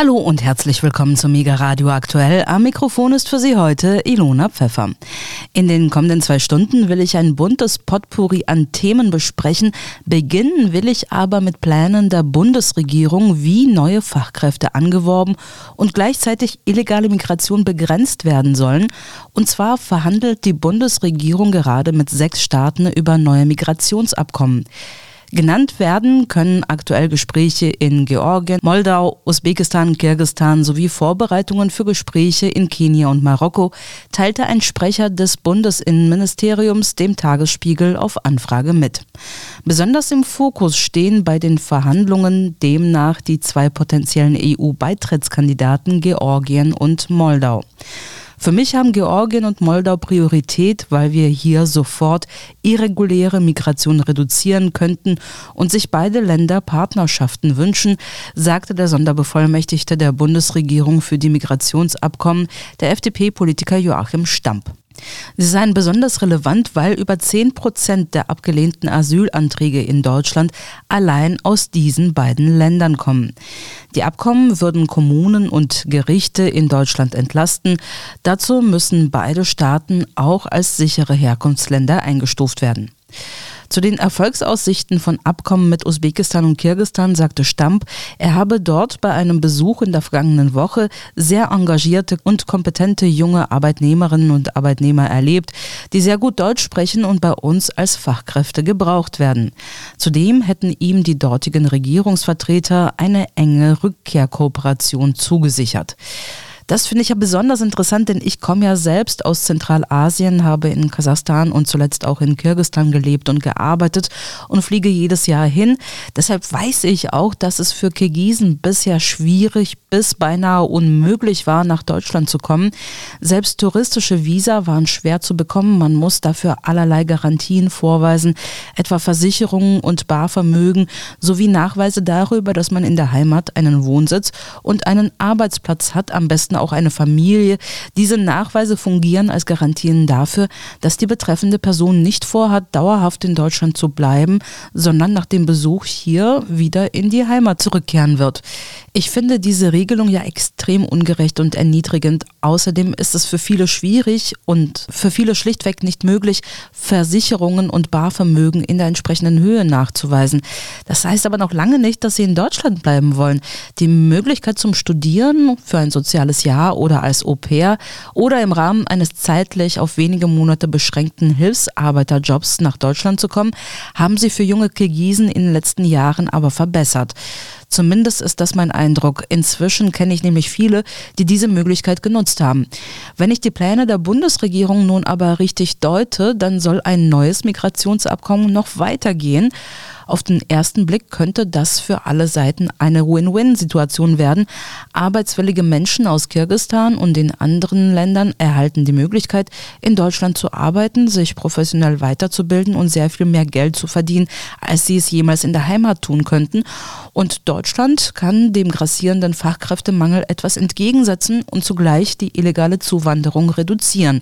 Hallo und herzlich willkommen zu Mega Radio Aktuell. Am Mikrofon ist für Sie heute Ilona Pfeffer. In den kommenden zwei Stunden will ich ein buntes Potpourri an Themen besprechen. Beginnen will ich aber mit Plänen der Bundesregierung, wie neue Fachkräfte angeworben und gleichzeitig illegale Migration begrenzt werden sollen. Und zwar verhandelt die Bundesregierung gerade mit sechs Staaten über neue Migrationsabkommen. Genannt werden können aktuell Gespräche in Georgien, Moldau, Usbekistan, Kirgistan sowie Vorbereitungen für Gespräche in Kenia und Marokko, teilte ein Sprecher des Bundesinnenministeriums dem Tagesspiegel auf Anfrage mit. Besonders im Fokus stehen bei den Verhandlungen demnach die zwei potenziellen EU-Beitrittskandidaten Georgien und Moldau. Für mich haben Georgien und Moldau Priorität, weil wir hier sofort irreguläre Migration reduzieren könnten und sich beide Länder Partnerschaften wünschen, sagte der Sonderbevollmächtigte der Bundesregierung für die Migrationsabkommen, der FDP-Politiker Joachim Stamp. Sie seien besonders relevant, weil über 10 Prozent der abgelehnten Asylanträge in Deutschland allein aus diesen beiden Ländern kommen. Die Abkommen würden Kommunen und Gerichte in Deutschland entlasten. Dazu müssen beide Staaten auch als sichere Herkunftsländer eingestuft werden. Zu den Erfolgsaussichten von Abkommen mit Usbekistan und Kirgistan sagte Stamp, er habe dort bei einem Besuch in der vergangenen Woche sehr engagierte und kompetente junge Arbeitnehmerinnen und Arbeitnehmer erlebt, die sehr gut Deutsch sprechen und bei uns als Fachkräfte gebraucht werden. Zudem hätten ihm die dortigen Regierungsvertreter eine enge Rückkehrkooperation zugesichert. Das finde ich ja besonders interessant, denn ich komme ja selbst aus Zentralasien, habe in Kasachstan und zuletzt auch in Kirgistan gelebt und gearbeitet und fliege jedes Jahr hin. Deshalb weiß ich auch, dass es für Kirgisen bisher schwierig bis beinahe unmöglich war, nach Deutschland zu kommen. Selbst touristische Visa waren schwer zu bekommen. Man muss dafür allerlei Garantien vorweisen, etwa Versicherungen und Barvermögen sowie Nachweise darüber, dass man in der Heimat einen Wohnsitz und einen Arbeitsplatz hat, am besten auch eine Familie. Diese Nachweise fungieren als Garantien dafür, dass die betreffende Person nicht vorhat, dauerhaft in Deutschland zu bleiben, sondern nach dem Besuch hier wieder in die Heimat zurückkehren wird. Ich finde diese Regelung ja extrem ungerecht und erniedrigend. Außerdem ist es für viele schwierig und für viele schlichtweg nicht möglich, Versicherungen und Barvermögen in der entsprechenden Höhe nachzuweisen. Das heißt aber noch lange nicht, dass sie in Deutschland bleiben wollen. Die Möglichkeit zum Studieren für ein soziales Jahr oder als Au pair oder im Rahmen eines zeitlich auf wenige Monate beschränkten Hilfsarbeiterjobs nach Deutschland zu kommen, haben sie für junge Kirgisen in den letzten Jahren aber verbessert. Zumindest ist das mein Eindruck. Inzwischen kenne ich nämlich viele, die diese Möglichkeit genutzt haben. Wenn ich die Pläne der Bundesregierung nun aber richtig deute, dann soll ein neues Migrationsabkommen noch weitergehen. Auf den ersten Blick könnte das für alle Seiten eine Win-Win-Situation werden. Arbeitswillige Menschen aus Kirgistan und den anderen Ländern erhalten die Möglichkeit, in Deutschland zu arbeiten, sich professionell weiterzubilden und sehr viel mehr Geld zu verdienen, als sie es jemals in der Heimat tun könnten. Und Deutschland kann dem grassierenden Fachkräftemangel etwas entgegensetzen und zugleich die illegale Zuwanderung reduzieren.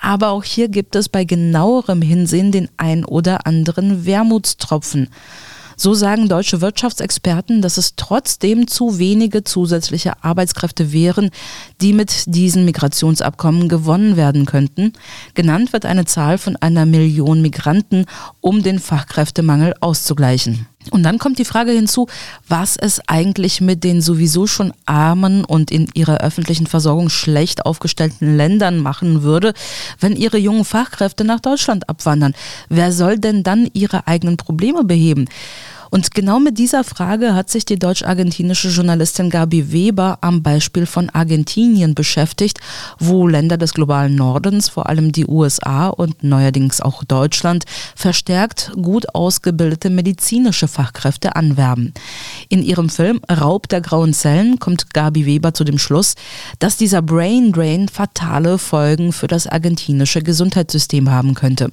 Aber auch hier gibt es bei genauerem Hinsehen den ein oder anderen Wermutstropfen. So sagen deutsche Wirtschaftsexperten, dass es trotzdem zu wenige zusätzliche Arbeitskräfte wären, die mit diesen Migrationsabkommen gewonnen werden könnten. Genannt wird eine Zahl von einer Million Migranten, um den Fachkräftemangel auszugleichen. Und dann kommt die Frage hinzu, was es eigentlich mit den sowieso schon armen und in ihrer öffentlichen Versorgung schlecht aufgestellten Ländern machen würde, wenn ihre jungen Fachkräfte nach Deutschland abwandern. Wer soll denn dann ihre eigenen Probleme beheben? Und genau mit dieser Frage hat sich die deutsch-argentinische Journalistin Gabi Weber am Beispiel von Argentinien beschäftigt, wo Länder des globalen Nordens, vor allem die USA und neuerdings auch Deutschland, verstärkt gut ausgebildete medizinische Fachkräfte anwerben. In ihrem Film Raub der grauen Zellen kommt Gabi Weber zu dem Schluss, dass dieser Brain Drain fatale Folgen für das argentinische Gesundheitssystem haben könnte.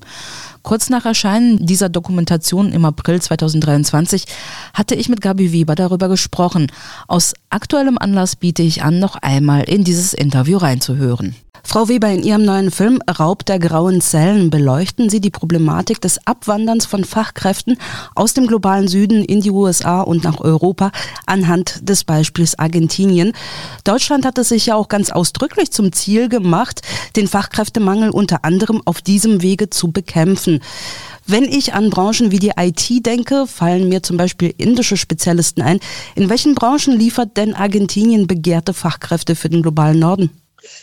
Kurz nach Erscheinen dieser Dokumentation im April 2023 hatte ich mit Gabi Weber darüber gesprochen. Aus aktuellem Anlass biete ich an, noch einmal in dieses Interview reinzuhören. Frau Weber, in Ihrem neuen Film Raub der grauen Zellen beleuchten Sie die Problematik des Abwanderns von Fachkräften aus dem globalen Süden in die USA und nach Europa anhand des Beispiels Argentinien. Deutschland hat es sich ja auch ganz ausdrücklich zum Ziel gemacht, den Fachkräftemangel unter anderem auf diesem Wege zu bekämpfen. Wenn ich an Branchen wie die IT denke, fallen mir zum Beispiel indische Spezialisten ein. In welchen Branchen liefert denn Argentinien begehrte Fachkräfte für den globalen Norden?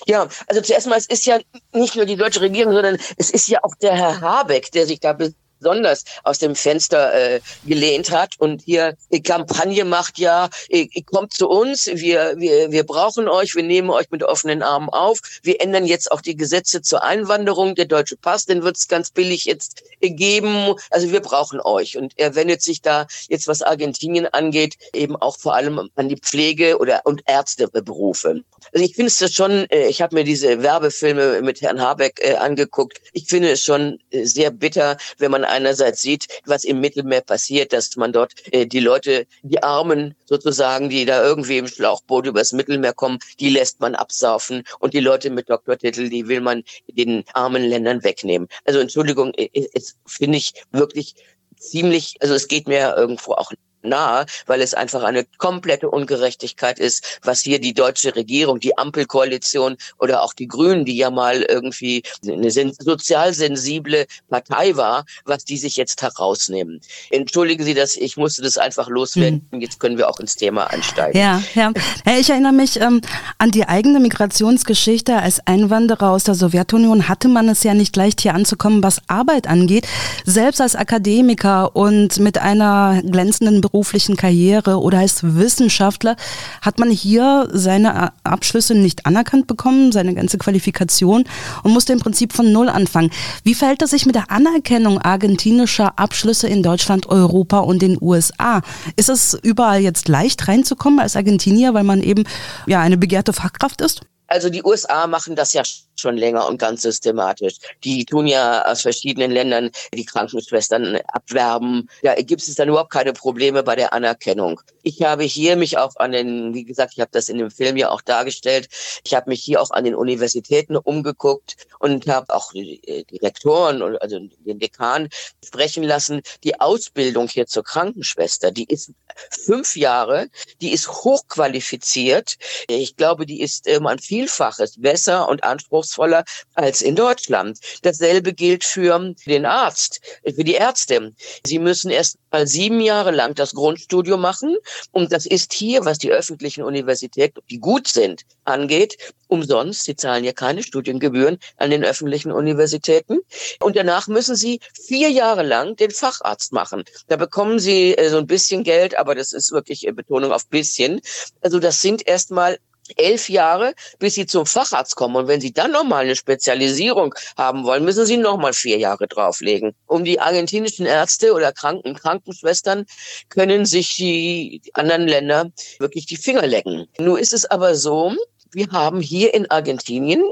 Ja, also zuerst mal, es ist ja nicht nur die deutsche Regierung, sondern es ist ja auch der Herr Habeck, der sich da besonders aus dem Fenster äh, gelehnt hat und hier die Kampagne macht, ja, ihr, ihr kommt zu uns, wir, wir, wir brauchen euch, wir nehmen euch mit offenen Armen auf, wir ändern jetzt auch die Gesetze zur Einwanderung, der deutsche Pass, den wird es ganz billig jetzt geben, also wir brauchen euch und er wendet sich da jetzt, was Argentinien angeht, eben auch vor allem an die Pflege oder und Ärzteberufe. Also ich finde es schon, äh, ich habe mir diese Werbefilme mit Herrn Habeck äh, angeguckt, ich finde es schon äh, sehr bitter, wenn man einerseits sieht, was im Mittelmeer passiert, dass man dort die Leute, die Armen sozusagen, die da irgendwie im Schlauchboot übers Mittelmeer kommen, die lässt man absaufen und die Leute mit Doktortitel, die will man den armen Ländern wegnehmen. Also Entschuldigung, es finde ich wirklich ziemlich, also es geht mir irgendwo auch nahe, weil es einfach eine komplette Ungerechtigkeit ist, was hier die deutsche Regierung, die Ampelkoalition oder auch die Grünen, die ja mal irgendwie eine sozial sensible Partei war, was die sich jetzt herausnehmen. Entschuldigen Sie das, ich musste das einfach loswerden. Mhm. Jetzt können wir auch ins Thema einsteigen. Ja, ja. Ich erinnere mich ähm, an die eigene Migrationsgeschichte. Als Einwanderer aus der Sowjetunion hatte man es ja nicht leicht hier anzukommen, was Arbeit angeht. Selbst als Akademiker und mit einer glänzenden Berufung beruflichen Karriere oder als Wissenschaftler hat man hier seine Abschlüsse nicht anerkannt bekommen, seine ganze Qualifikation und musste im Prinzip von Null anfangen. Wie verhält es sich mit der Anerkennung argentinischer Abschlüsse in Deutschland, Europa und den USA? Ist es überall jetzt leicht reinzukommen als Argentinier, weil man eben ja eine begehrte Fachkraft ist? Also die USA machen das ja schon länger und ganz systematisch. Die tun ja aus verschiedenen Ländern die Krankenschwestern abwerben. Da gibt es dann überhaupt keine Probleme bei der Anerkennung. Ich habe hier mich auch an den, wie gesagt, ich habe das in dem Film ja auch dargestellt, ich habe mich hier auch an den Universitäten umgeguckt und habe auch die Rektoren, also den Dekan sprechen lassen. Die Ausbildung hier zur Krankenschwester, die ist fünf Jahre, die ist hochqualifiziert. Ich glaube, die ist ähm, ein Vielfaches besser und anspruchsvoller anspruchsvoller als in Deutschland. Dasselbe gilt für den Arzt, für die Ärzte. Sie müssen erst mal sieben Jahre lang das Grundstudium machen. Und das ist hier, was die öffentlichen Universitäten, die gut sind, angeht, umsonst. Sie zahlen ja keine Studiengebühren an den öffentlichen Universitäten. Und danach müssen sie vier Jahre lang den Facharzt machen. Da bekommen sie äh, so ein bisschen Geld, aber das ist wirklich Betonung auf bisschen. Also das sind erstmal elf Jahre, bis sie zum Facharzt kommen. Und wenn sie dann nochmal eine Spezialisierung haben wollen, müssen sie nochmal vier Jahre drauflegen. Um die argentinischen Ärzte oder Kranken Krankenschwestern können sich die anderen Länder wirklich die Finger lecken. Nur ist es aber so, wir haben hier in Argentinien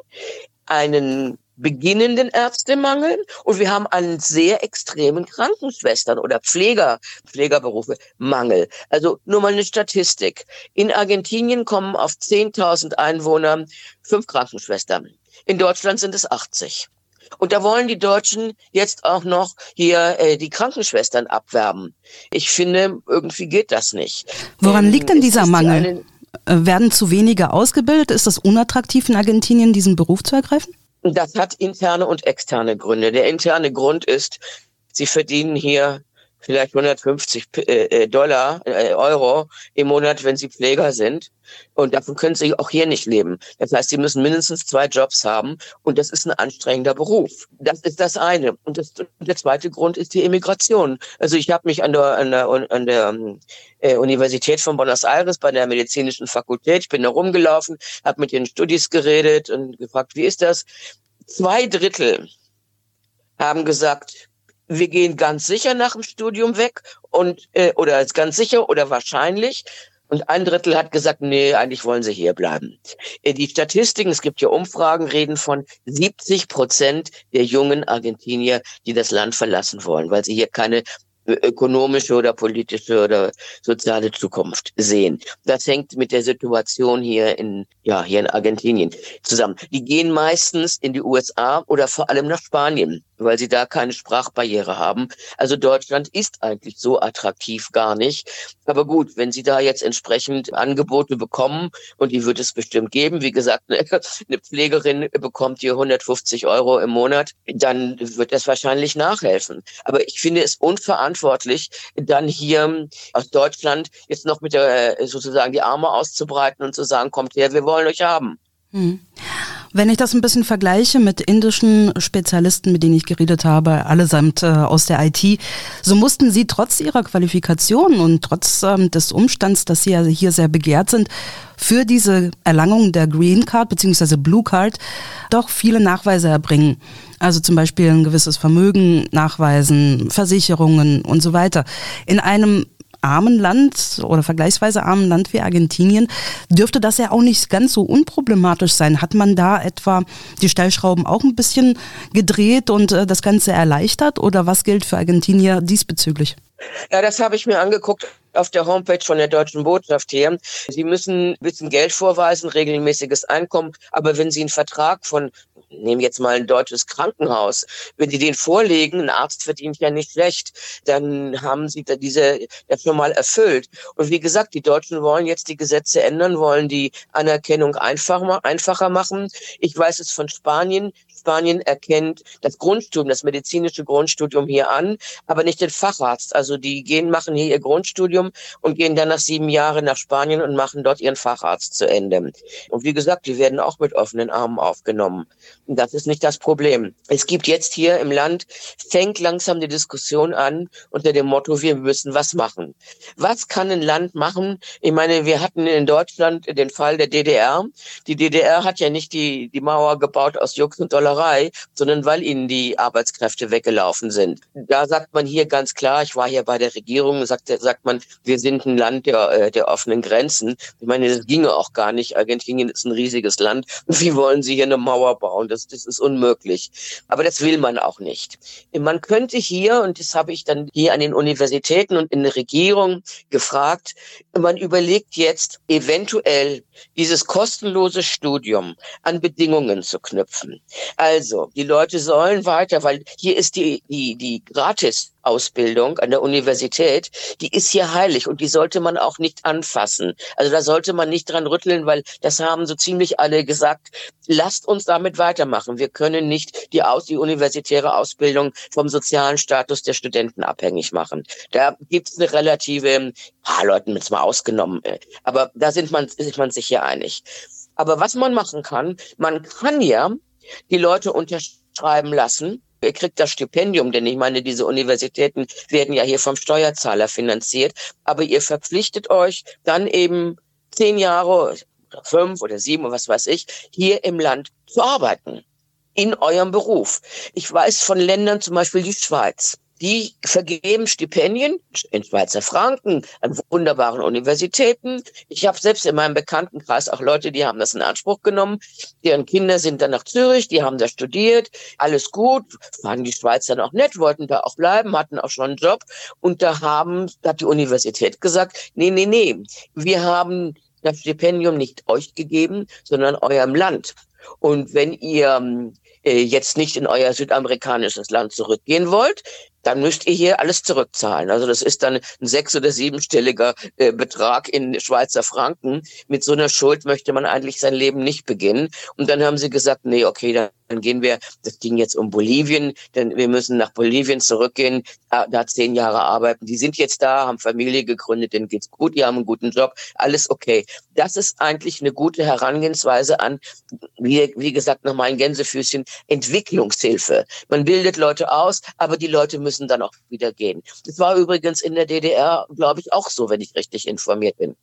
einen beginnenden Ärztemangel und wir haben einen sehr extremen Krankenschwestern oder Pfleger, Pflegerberufe Mangel. Also nur mal eine Statistik. In Argentinien kommen auf 10.000 Einwohner fünf Krankenschwestern. In Deutschland sind es 80. Und da wollen die Deutschen jetzt auch noch hier äh, die Krankenschwestern abwerben. Ich finde, irgendwie geht das nicht. Woran ähm, liegt denn dieser Mangel? Eine, Werden zu wenige ausgebildet? Ist das unattraktiv in Argentinien, diesen Beruf zu ergreifen? Das hat interne und externe Gründe. Der interne Grund ist, sie verdienen hier vielleicht 150 äh, äh, Dollar, äh, Euro im Monat, wenn sie Pfleger sind. Und davon können sie auch hier nicht leben. Das heißt, sie müssen mindestens zwei Jobs haben und das ist ein anstrengender Beruf. Das ist das eine. Und das, der zweite Grund ist die Immigration. Also ich habe mich an der, an der, an der äh, Universität von Buenos Aires bei der medizinischen Fakultät, ich bin da rumgelaufen, habe mit den Studis geredet und gefragt, wie ist das? Zwei Drittel haben gesagt, wir gehen ganz sicher nach dem Studium weg und äh, oder ist ganz sicher oder wahrscheinlich. Und ein Drittel hat gesagt, nee, eigentlich wollen sie hier bleiben. Äh, die Statistiken, es gibt ja Umfragen, reden von 70 Prozent der jungen Argentinier, die das Land verlassen wollen, weil sie hier keine ökonomische oder politische oder soziale Zukunft sehen. Das hängt mit der Situation hier in, ja, hier in Argentinien zusammen. Die gehen meistens in die USA oder vor allem nach Spanien weil sie da keine Sprachbarriere haben. Also Deutschland ist eigentlich so attraktiv gar nicht. Aber gut, wenn Sie da jetzt entsprechend Angebote bekommen, und die wird es bestimmt geben, wie gesagt, eine Pflegerin bekommt hier 150 Euro im Monat, dann wird das wahrscheinlich nachhelfen. Aber ich finde es unverantwortlich, dann hier aus Deutschland jetzt noch mit der sozusagen die Arme auszubreiten und zu sagen, kommt her, wir wollen euch haben. Hm. Wenn ich das ein bisschen vergleiche mit indischen Spezialisten, mit denen ich geredet habe, allesamt äh, aus der IT, so mussten sie trotz ihrer Qualifikation und trotz ähm, des Umstands, dass sie ja hier sehr begehrt sind, für diese Erlangung der Green Card bzw. Blue Card doch viele Nachweise erbringen. Also zum Beispiel ein gewisses Vermögen nachweisen, Versicherungen und so weiter. In einem armen Land oder vergleichsweise armen Land wie Argentinien dürfte das ja auch nicht ganz so unproblematisch sein. Hat man da etwa die Stellschrauben auch ein bisschen gedreht und äh, das Ganze erleichtert oder was gilt für Argentinier diesbezüglich? Ja, das habe ich mir angeguckt auf der Homepage von der deutschen Botschaft hier. Sie müssen ein bisschen Geld vorweisen, regelmäßiges Einkommen, aber wenn Sie einen Vertrag von nehmen jetzt mal ein deutsches Krankenhaus. Wenn die den vorlegen, ein Arzt verdient ja nicht schlecht, dann haben sie da diese das schon mal erfüllt. Und wie gesagt, die Deutschen wollen jetzt die Gesetze ändern, wollen die Anerkennung einfacher, einfacher machen. Ich weiß es von Spanien. Spanien erkennt das Grundstudium, das medizinische Grundstudium hier an, aber nicht den Facharzt. Also die gehen, machen hier ihr Grundstudium und gehen dann nach sieben Jahren nach Spanien und machen dort ihren Facharzt zu Ende. Und wie gesagt, die werden auch mit offenen Armen aufgenommen. Das ist nicht das Problem. Es gibt jetzt hier im Land, fängt langsam die Diskussion an unter dem Motto, wir müssen was machen. Was kann ein Land machen? Ich meine, wir hatten in Deutschland den Fall der DDR. Die DDR hat ja nicht die, die Mauer gebaut aus Jux und Dollerei, sondern weil ihnen die Arbeitskräfte weggelaufen sind. Da sagt man hier ganz klar, ich war hier bei der Regierung, sagt, sagt man, wir sind ein Land der, äh, der offenen Grenzen. Ich meine, das ginge auch gar nicht. Argentinien ist ein riesiges Land. Wie wollen Sie hier eine Mauer bauen? Das, das ist unmöglich. Aber das will man auch nicht. Man könnte hier, und das habe ich dann hier an den Universitäten und in der Regierung gefragt, man überlegt jetzt eventuell dieses kostenlose Studium an Bedingungen zu knüpfen. Also, die Leute sollen weiter, weil hier ist die, die, die gratis Ausbildung an der Universität, die ist hier heilig und die sollte man auch nicht anfassen. Also da sollte man nicht dran rütteln, weil das haben so ziemlich alle gesagt. Lasst uns damit weitermachen. Wir können nicht die, aus, die universitäre Ausbildung vom sozialen Status der Studenten abhängig machen. Da gibt es eine relative, ah, Leuten jetzt mal ausgenommen, äh, aber da sind man, ist man sich hier einig. Aber was man machen kann, man kann ja die Leute unterschreiben lassen, Ihr kriegt das Stipendium, denn ich meine, diese Universitäten werden ja hier vom Steuerzahler finanziert. Aber ihr verpflichtet euch dann eben zehn Jahre oder fünf oder sieben oder was weiß ich, hier im Land zu arbeiten. In eurem Beruf. Ich weiß von Ländern, zum Beispiel die Schweiz die vergeben Stipendien in Schweizer Franken an wunderbaren Universitäten. Ich habe selbst in meinem Bekanntenkreis auch Leute, die haben das in Anspruch genommen. Deren Kinder sind dann nach Zürich, die haben da studiert. Alles gut, waren die Schweizer noch nett, wollten da auch bleiben, hatten auch schon einen Job. Und da haben, da hat die Universität gesagt, nee, nee, nee, wir haben das Stipendium nicht euch gegeben, sondern eurem Land. Und wenn ihr äh, jetzt nicht in euer südamerikanisches Land zurückgehen wollt, dann müsst ihr hier alles zurückzahlen. Also das ist dann ein sechs- oder siebenstelliger äh, Betrag in Schweizer Franken. Mit so einer Schuld möchte man eigentlich sein Leben nicht beginnen. Und dann haben sie gesagt, nee, okay, dann dann gehen wir, das ging jetzt um Bolivien, denn wir müssen nach Bolivien zurückgehen, da, da zehn Jahre arbeiten. Die sind jetzt da, haben Familie gegründet, denen geht's gut, die haben einen guten Job, alles okay. Das ist eigentlich eine gute Herangehensweise an, wie, wie gesagt, nochmal ein Gänsefüßchen, Entwicklungshilfe. Man bildet Leute aus, aber die Leute müssen dann auch wieder gehen. Das war übrigens in der DDR, glaube ich, auch so, wenn ich richtig informiert bin.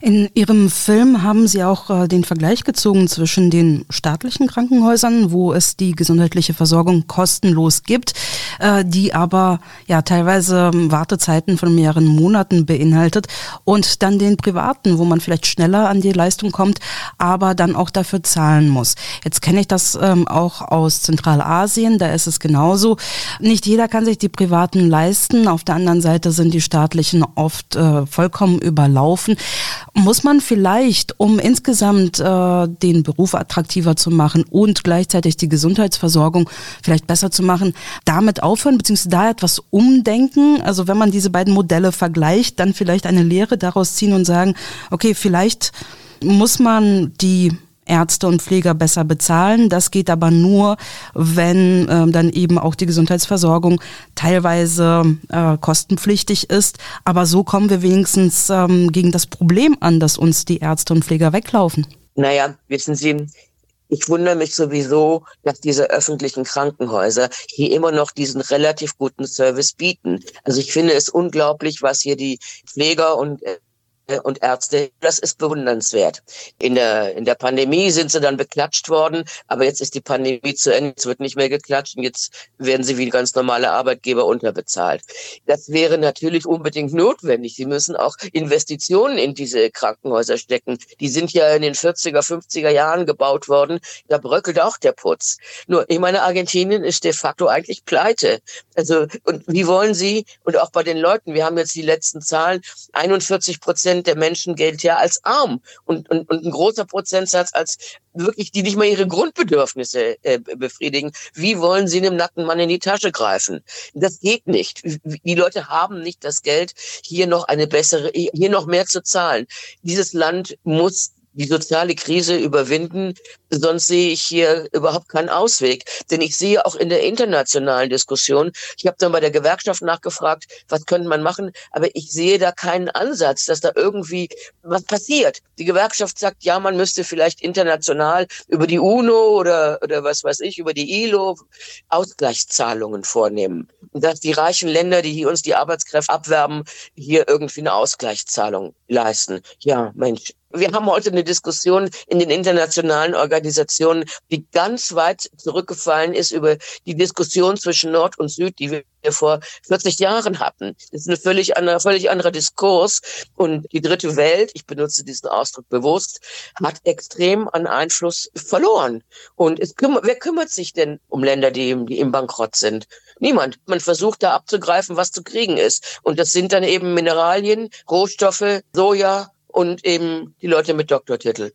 In Ihrem Film haben Sie auch äh, den Vergleich gezogen zwischen den staatlichen Krankenhäusern, wo es die gesundheitliche Versorgung kostenlos gibt, äh, die aber ja teilweise ähm, Wartezeiten von mehreren Monaten beinhaltet, und dann den privaten, wo man vielleicht schneller an die Leistung kommt, aber dann auch dafür zahlen muss. Jetzt kenne ich das ähm, auch aus Zentralasien, da ist es genauso. Nicht jeder kann sich die privaten leisten. Auf der anderen Seite sind die staatlichen oft äh, vollkommen überlaufen. Muss man vielleicht, um insgesamt äh, den Beruf attraktiver zu machen und gleichzeitig die Gesundheitsversorgung vielleicht besser zu machen, damit aufhören, beziehungsweise da etwas umdenken? Also wenn man diese beiden Modelle vergleicht, dann vielleicht eine Lehre daraus ziehen und sagen, okay, vielleicht muss man die Ärzte und Pfleger besser bezahlen. Das geht aber nur, wenn ähm, dann eben auch die Gesundheitsversorgung teilweise äh, kostenpflichtig ist. Aber so kommen wir wenigstens ähm, gegen das Problem an, dass uns die Ärzte und Pfleger weglaufen. Naja, wissen Sie, ich wundere mich sowieso, dass diese öffentlichen Krankenhäuser hier immer noch diesen relativ guten Service bieten. Also ich finde es unglaublich, was hier die Pfleger und äh, und Ärzte. Das ist bewundernswert. In der, in der Pandemie sind sie dann beklatscht worden, aber jetzt ist die Pandemie zu Ende, es wird nicht mehr geklatscht und jetzt werden sie wie ganz normale Arbeitgeber unterbezahlt. Das wäre natürlich unbedingt notwendig. Sie müssen auch Investitionen in diese Krankenhäuser stecken. Die sind ja in den 40er, 50er Jahren gebaut worden. Da bröckelt auch der Putz. Nur, ich meine, Argentinien ist de facto eigentlich pleite. Also, und wie wollen Sie, und auch bei den Leuten, wir haben jetzt die letzten Zahlen, 41 Prozent Prozent der Menschen gilt ja als arm und, und, und ein großer Prozentsatz als wirklich, die nicht mal ihre Grundbedürfnisse äh, befriedigen. Wie wollen sie einem nackten Mann in die Tasche greifen? Das geht nicht. Die Leute haben nicht das Geld, hier noch eine bessere, hier noch mehr zu zahlen. Dieses Land muss die soziale Krise überwinden, sonst sehe ich hier überhaupt keinen Ausweg. Denn ich sehe auch in der internationalen Diskussion, ich habe dann bei der Gewerkschaft nachgefragt, was könnte man machen, aber ich sehe da keinen Ansatz, dass da irgendwie was passiert. Die Gewerkschaft sagt, ja, man müsste vielleicht international über die UNO oder, oder was weiß ich, über die ILO Ausgleichszahlungen vornehmen. Dass die reichen Länder, die uns die Arbeitskräfte abwerben, hier irgendwie eine Ausgleichszahlung leisten. Ja, Mensch, wir haben heute eine Diskussion in den internationalen Organisationen, die ganz weit zurückgefallen ist über die Diskussion zwischen Nord und Süd, die wir vor 40 Jahren hatten. Das ist ein völlig anderer, völlig anderer Diskurs. Und die dritte Welt, ich benutze diesen Ausdruck bewusst, hat extrem an Einfluss verloren. Und kümmert, wer kümmert sich denn um Länder, die die im Bankrott sind? Niemand. Man versucht da abzugreifen, was zu kriegen ist. Und das sind dann eben Mineralien, Rohstoffe, Soja, und eben die Leute mit Doktortitel.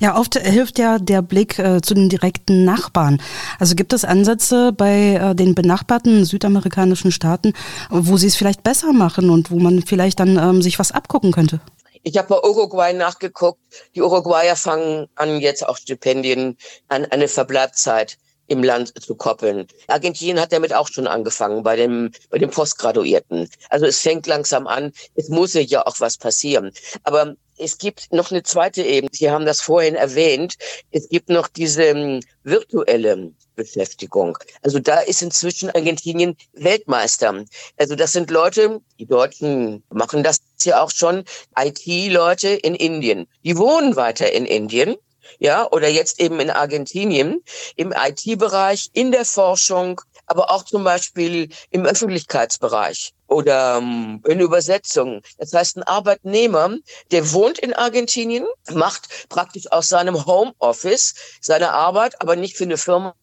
Ja, oft hilft ja der Blick äh, zu den direkten Nachbarn. Also gibt es Ansätze bei äh, den benachbarten südamerikanischen Staaten, wo sie es vielleicht besser machen und wo man vielleicht dann ähm, sich was abgucken könnte? Ich habe bei Uruguay nachgeguckt. Die Uruguayer fangen an, jetzt auch Stipendien an eine Verbleibzeit im Land zu koppeln. Argentinien hat damit auch schon angefangen bei dem, bei den Postgraduierten. Also es fängt langsam an. Es muss ja auch was passieren. Aber es gibt noch eine zweite Ebene. Sie haben das vorhin erwähnt. Es gibt noch diese ähm, virtuelle Beschäftigung. Also da ist inzwischen Argentinien Weltmeister. Also das sind Leute, die Deutschen machen das ja auch schon, IT-Leute in Indien. Die wohnen weiter in Indien ja, oder jetzt eben in Argentinien, im IT-Bereich, in der Forschung, aber auch zum Beispiel im Öffentlichkeitsbereich oder ähm, in Übersetzung. Das heißt, ein Arbeitnehmer, der wohnt in Argentinien, macht praktisch aus seinem Homeoffice seine Arbeit, aber nicht für eine Firma,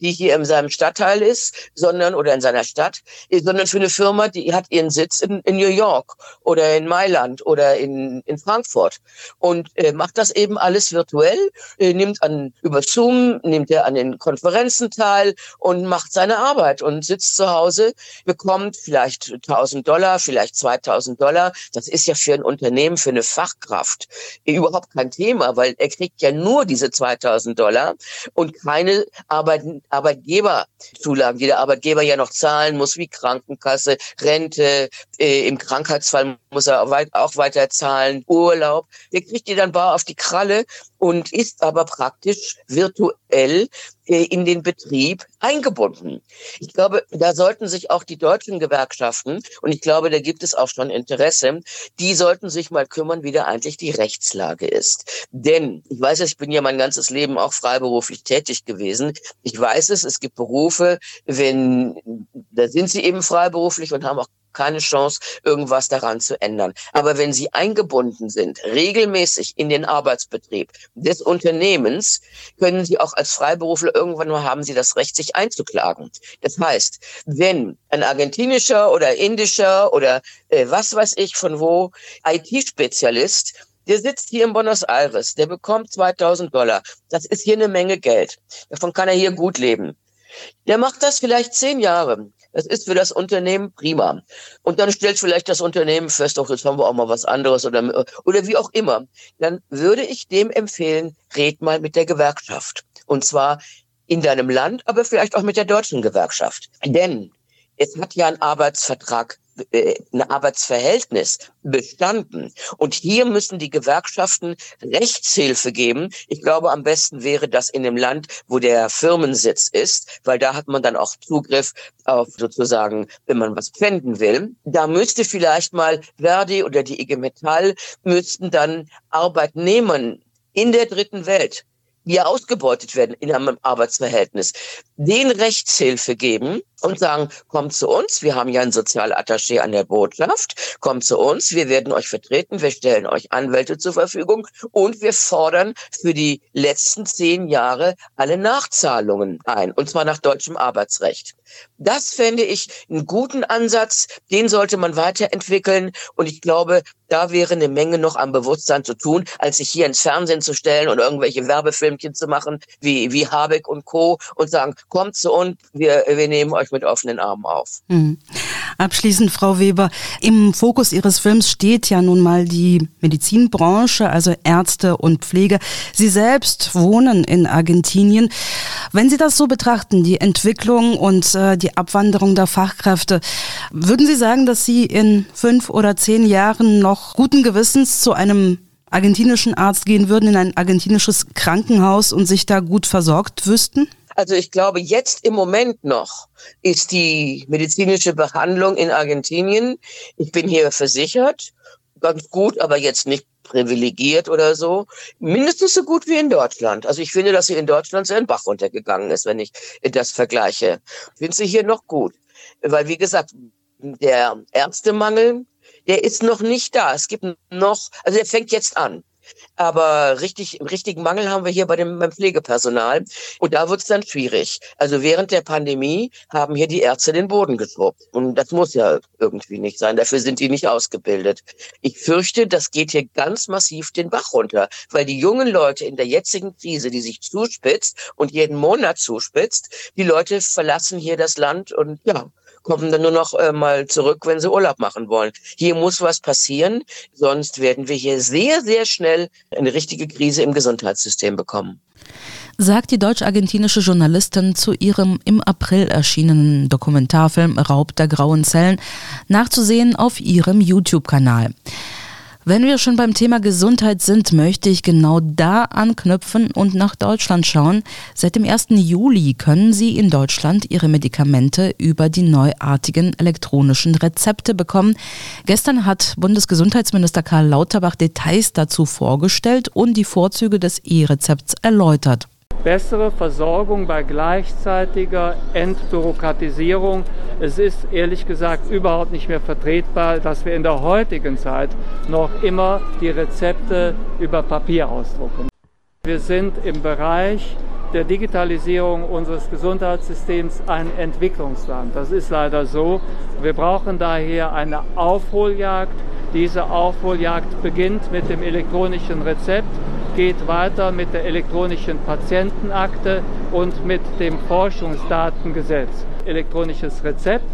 die hier in seinem Stadtteil ist, sondern oder in seiner Stadt, sondern für eine Firma, die hat ihren Sitz in, in New York oder in Mailand oder in, in Frankfurt und äh, macht das eben alles virtuell, äh, nimmt an über Zoom, nimmt er an den Konferenzen teil und macht seine Arbeit und sitzt zu Hause, bekommt vielleicht 1000 Dollar, vielleicht 2000 Dollar. Das ist ja für ein Unternehmen, für eine Fachkraft überhaupt kein Thema, weil er kriegt ja nur diese 2000 Dollar und keine Arbeit, Arbeitgeberzulagen, die der Arbeitgeber ja noch zahlen muss, wie Krankenkasse, Rente, äh, im Krankheitsfall muss er auch weiter zahlen, Urlaub. Der kriegt die dann bar auf die Kralle und ist aber praktisch virtuell äh, in den Betrieb eingebunden. Ich glaube, da sollten sich auch die deutschen Gewerkschaften, und ich glaube, da gibt es auch schon Interesse, die sollten sich mal kümmern, wie da eigentlich die Rechtslage ist. Denn ich weiß es, ich bin ja mein ganzes Leben auch freiberuflich tätig gewesen. Ich weiß es, es gibt Berufe, wenn, da sind sie eben freiberuflich und haben auch keine Chance, irgendwas daran zu ändern. Aber wenn sie eingebunden sind, regelmäßig in den Arbeitsbetrieb des Unternehmens, können sie auch als Freiberufler irgendwann mal haben sie das Recht, sich einzuklagen. Das heißt, wenn ein argentinischer oder indischer oder äh, was weiß ich von wo IT-Spezialist der sitzt hier in Buenos Aires, der bekommt 2000 Dollar. Das ist hier eine Menge Geld. Davon kann er hier gut leben. Der macht das vielleicht zehn Jahre. Das ist für das Unternehmen prima. Und dann stellt vielleicht das Unternehmen fest, auch jetzt haben wir auch mal was anderes oder, oder wie auch immer. Dann würde ich dem empfehlen, red mal mit der Gewerkschaft. Und zwar in deinem Land, aber vielleicht auch mit der deutschen Gewerkschaft. Denn es hat ja ein Arbeitsvertrag ein Arbeitsverhältnis bestanden. Und hier müssen die Gewerkschaften Rechtshilfe geben. Ich glaube, am besten wäre das in dem Land, wo der Firmensitz ist, weil da hat man dann auch Zugriff auf sozusagen, wenn man was pfänden will. Da müsste vielleicht mal Verdi oder die IG Metall müssten dann Arbeitnehmern in der dritten Welt die ausgebeutet werden in einem Arbeitsverhältnis, den Rechtshilfe geben und sagen, kommt zu uns, wir haben ja ein Sozialattaché an der Botschaft, kommt zu uns, wir werden euch vertreten, wir stellen euch Anwälte zur Verfügung und wir fordern für die letzten zehn Jahre alle Nachzahlungen ein, und zwar nach deutschem Arbeitsrecht. Das fände ich einen guten Ansatz, den sollte man weiterentwickeln und ich glaube, da wäre eine Menge noch am Bewusstsein zu tun, als sich hier ins Fernsehen zu stellen und irgendwelche Werbefilmchen zu machen, wie, wie Habeck und Co. und sagen, kommt zu uns, wir, wir nehmen euch mit offenen Armen auf. Mhm. Abschließend, Frau Weber, im Fokus Ihres Films steht ja nun mal die Medizinbranche, also Ärzte und Pflege. Sie selbst wohnen in Argentinien. Wenn Sie das so betrachten, die Entwicklung und äh, die Abwanderung der Fachkräfte, würden Sie sagen, dass Sie in fünf oder zehn Jahren noch guten Gewissens zu einem argentinischen Arzt gehen würden, in ein argentinisches Krankenhaus und sich da gut versorgt wüssten? Also ich glaube, jetzt im Moment noch ist die medizinische Behandlung in Argentinien, ich bin hier versichert, ganz gut, aber jetzt nicht privilegiert oder so, mindestens so gut wie in Deutschland. Also ich finde, dass sie in Deutschland sehr in Bach runtergegangen ist, wenn ich das vergleiche. Ich finde sie hier noch gut. Weil, wie gesagt, der Ärztemangel, der ist noch nicht da. Es gibt noch, also der fängt jetzt an. Aber richtig, richtigen Mangel haben wir hier bei dem beim Pflegepersonal. Und da wird es dann schwierig. Also während der Pandemie haben hier die Ärzte den Boden geschrubbt. Und das muss ja irgendwie nicht sein. Dafür sind die nicht ausgebildet. Ich fürchte, das geht hier ganz massiv den Bach runter, weil die jungen Leute in der jetzigen Krise, die sich zuspitzt und jeden Monat zuspitzt, die Leute verlassen hier das Land und ja, kommen dann nur noch äh, mal zurück, wenn sie Urlaub machen wollen. Hier muss was passieren, sonst werden wir hier sehr, sehr schnell eine richtige Krise im Gesundheitssystem bekommen sagt die deutsch-argentinische Journalistin zu ihrem im April erschienenen Dokumentarfilm Raub der grauen Zellen, nachzusehen auf ihrem YouTube-Kanal. Wenn wir schon beim Thema Gesundheit sind, möchte ich genau da anknüpfen und nach Deutschland schauen. Seit dem 1. Juli können Sie in Deutschland Ihre Medikamente über die neuartigen elektronischen Rezepte bekommen. Gestern hat Bundesgesundheitsminister Karl Lauterbach Details dazu vorgestellt und die Vorzüge des E-Rezepts erläutert bessere Versorgung bei gleichzeitiger Entbürokratisierung. Es ist ehrlich gesagt überhaupt nicht mehr vertretbar, dass wir in der heutigen Zeit noch immer die Rezepte über Papier ausdrucken. Wir sind im Bereich der Digitalisierung unseres Gesundheitssystems ein Entwicklungsland. Das ist leider so. Wir brauchen daher eine Aufholjagd. Diese Aufholjagd beginnt mit dem elektronischen Rezept geht weiter mit der elektronischen Patientenakte und mit dem Forschungsdatengesetz. Elektronisches Rezept,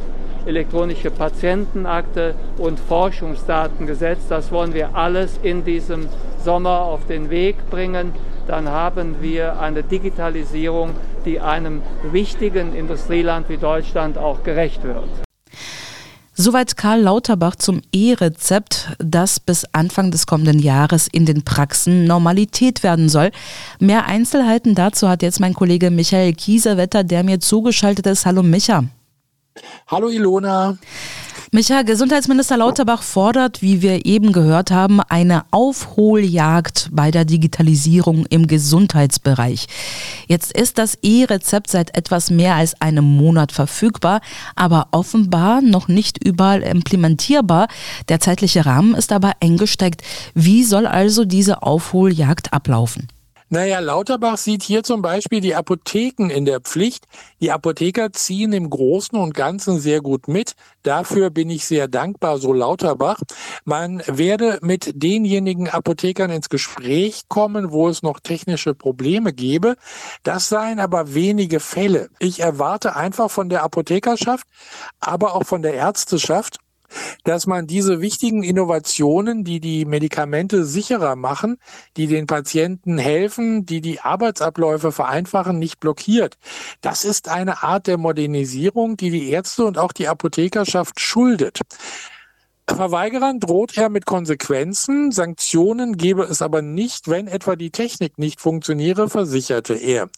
elektronische Patientenakte und Forschungsdatengesetz, das wollen wir alles in diesem Sommer auf den Weg bringen. Dann haben wir eine Digitalisierung, die einem wichtigen Industrieland wie Deutschland auch gerecht wird. Soweit Karl Lauterbach zum E-Rezept, das bis Anfang des kommenden Jahres in den Praxen Normalität werden soll. Mehr Einzelheiten dazu hat jetzt mein Kollege Michael Kiesewetter, der mir zugeschaltet ist. Hallo Micha. Hallo Ilona. Micha, Gesundheitsminister Lauterbach fordert, wie wir eben gehört haben, eine Aufholjagd bei der Digitalisierung im Gesundheitsbereich. Jetzt ist das E-Rezept seit etwas mehr als einem Monat verfügbar, aber offenbar noch nicht überall implementierbar. Der zeitliche Rahmen ist aber eng gesteckt. Wie soll also diese Aufholjagd ablaufen? Naja, Lauterbach sieht hier zum Beispiel die Apotheken in der Pflicht. Die Apotheker ziehen im Großen und Ganzen sehr gut mit. Dafür bin ich sehr dankbar, so Lauterbach. Man werde mit denjenigen Apothekern ins Gespräch kommen, wo es noch technische Probleme gäbe. Das seien aber wenige Fälle. Ich erwarte einfach von der Apothekerschaft, aber auch von der Ärzteschaft dass man diese wichtigen Innovationen, die die Medikamente sicherer machen, die den Patienten helfen, die die Arbeitsabläufe vereinfachen, nicht blockiert. Das ist eine Art der Modernisierung, die die Ärzte und auch die Apothekerschaft schuldet. Verweigerern droht er mit Konsequenzen. Sanktionen gebe es aber nicht, wenn etwa die Technik nicht funktioniere, versicherte er.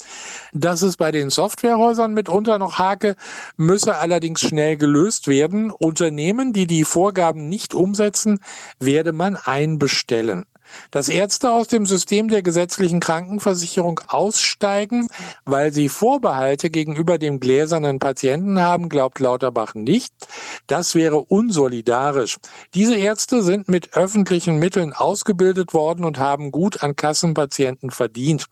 Dass es bei den Softwarehäusern mitunter noch hake, müsse allerdings schnell gelöst werden. Unternehmen, die die Vorgaben nicht umsetzen, werde man einbestellen dass Ärzte aus dem System der gesetzlichen Krankenversicherung aussteigen, weil sie Vorbehalte gegenüber dem gläsernen Patienten haben, glaubt Lauterbach nicht. Das wäre unsolidarisch. Diese Ärzte sind mit öffentlichen Mitteln ausgebildet worden und haben gut an Kassenpatienten verdient.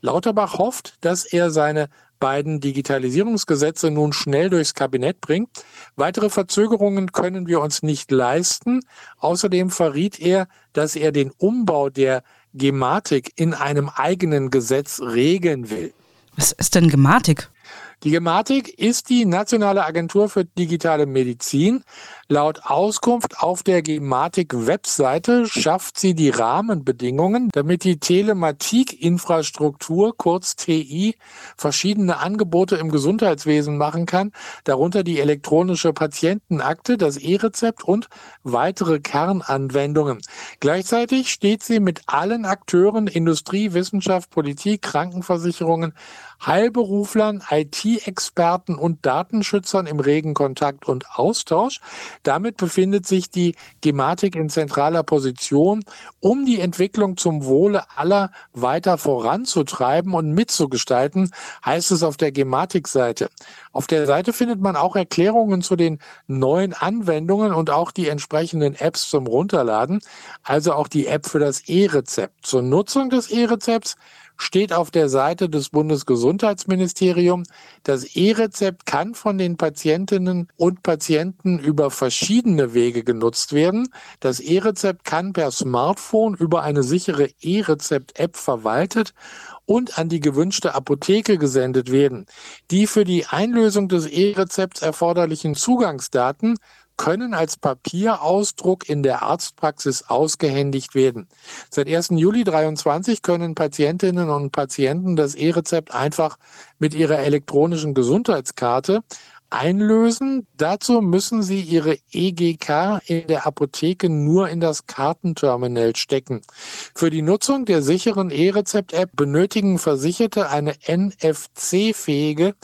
Lauterbach hofft, dass er seine beiden Digitalisierungsgesetze nun schnell durchs Kabinett bringt. Weitere Verzögerungen können wir uns nicht leisten. Außerdem verriet er, dass er den Umbau der Gematik in einem eigenen Gesetz regeln will. Was ist denn Gematik? Die Gematik ist die Nationale Agentur für digitale Medizin. Laut Auskunft auf der Gematik-Webseite schafft sie die Rahmenbedingungen, damit die Telematik-Infrastruktur, kurz TI, verschiedene Angebote im Gesundheitswesen machen kann, darunter die elektronische Patientenakte, das E-Rezept und weitere Kernanwendungen. Gleichzeitig steht sie mit allen Akteuren, Industrie, Wissenschaft, Politik, Krankenversicherungen, Heilberuflern, IT-Experten und Datenschützern im regen Kontakt und Austausch. Damit befindet sich die Gematik in zentraler Position, um die Entwicklung zum Wohle aller weiter voranzutreiben und mitzugestalten, heißt es auf der Gematik-Seite. Auf der Seite findet man auch Erklärungen zu den neuen Anwendungen und auch die entsprechenden Apps zum Runterladen, also auch die App für das E-Rezept. Zur Nutzung des E-Rezepts steht auf der Seite des Bundesgesundheitsministeriums. Das E-Rezept kann von den Patientinnen und Patienten über verschiedene Wege genutzt werden. Das E-Rezept kann per Smartphone über eine sichere E-Rezept-App verwaltet und an die gewünschte Apotheke gesendet werden. Die für die Einlösung des E-Rezepts erforderlichen Zugangsdaten können als Papierausdruck in der Arztpraxis ausgehändigt werden. Seit 1. Juli 2023 können Patientinnen und Patienten das E-Rezept einfach mit ihrer elektronischen Gesundheitskarte einlösen. Dazu müssen Sie Ihre EGK in der Apotheke nur in das Kartenterminal stecken. Für die Nutzung der sicheren E-Rezept-App benötigen Versicherte eine NFC-fähige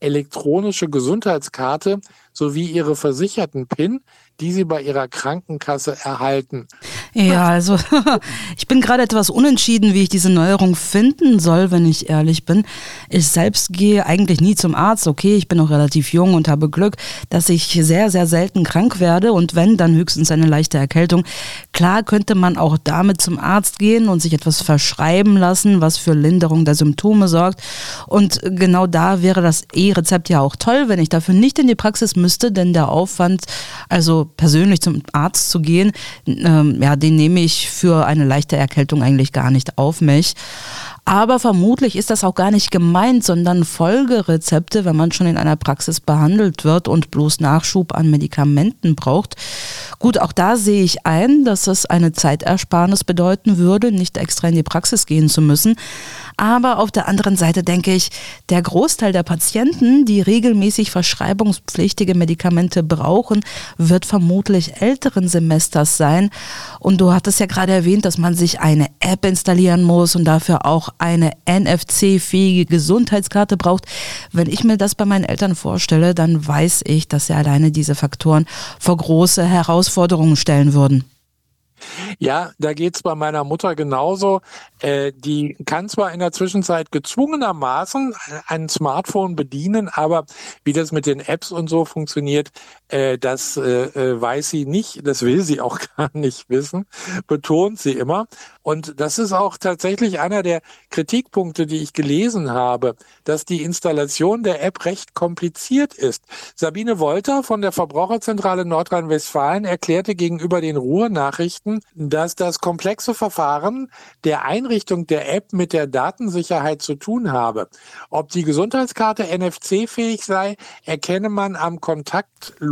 elektronische Gesundheitskarte sowie ihre versicherten PIN, die sie bei ihrer Krankenkasse erhalten. Ja, also ich bin gerade etwas unentschieden, wie ich diese Neuerung finden soll, wenn ich ehrlich bin. Ich selbst gehe eigentlich nie zum Arzt. Okay, ich bin noch relativ jung und habe Glück, dass ich sehr, sehr selten krank werde und wenn, dann höchstens eine leichte Erkältung. Klar könnte man auch damit zum Arzt gehen und sich etwas verschreiben lassen, was für Linderung der Symptome sorgt. Und genau da wäre das E-Rezept ja auch toll, wenn ich dafür nicht in die Praxis müsste, denn der Aufwand, also persönlich zum Arzt zu gehen, ähm, ja, den nehme ich für eine leichte Erkältung eigentlich gar nicht auf mich. Aber vermutlich ist das auch gar nicht gemeint, sondern Folgerezepte, wenn man schon in einer Praxis behandelt wird und bloß Nachschub an Medikamenten braucht. Gut, auch da sehe ich ein, dass es eine Zeitersparnis bedeuten würde, nicht extra in die Praxis gehen zu müssen. Aber auf der anderen Seite denke ich, der Großteil der Patienten, die regelmäßig verschreibungspflichtige Medikamente brauchen, wird vermutlich älteren Semesters sein. Und du hattest ja gerade erwähnt, dass man sich eine App installieren muss und dafür auch eine NFC-fähige Gesundheitskarte braucht. Wenn ich mir das bei meinen Eltern vorstelle, dann weiß ich, dass sie alleine diese Faktoren vor große Herausforderungen stellen würden. Ja, da geht's bei meiner Mutter genauso. Äh, die kann zwar in der Zwischenzeit gezwungenermaßen ein Smartphone bedienen, aber wie das mit den Apps und so funktioniert, äh, das äh, äh weiß sie nicht, das will sie auch gar nicht wissen, betont sie immer. Und das ist auch tatsächlich einer der Kritikpunkte, die ich gelesen habe, dass die Installation der App recht kompliziert ist. Sabine Wolter von der Verbraucherzentrale Nordrhein-Westfalen erklärte gegenüber den Ruhrnachrichten, dass das komplexe Verfahren der Einrichtung der App mit der Datensicherheit zu tun habe. Ob die Gesundheitskarte NFC-fähig sei, erkenne man am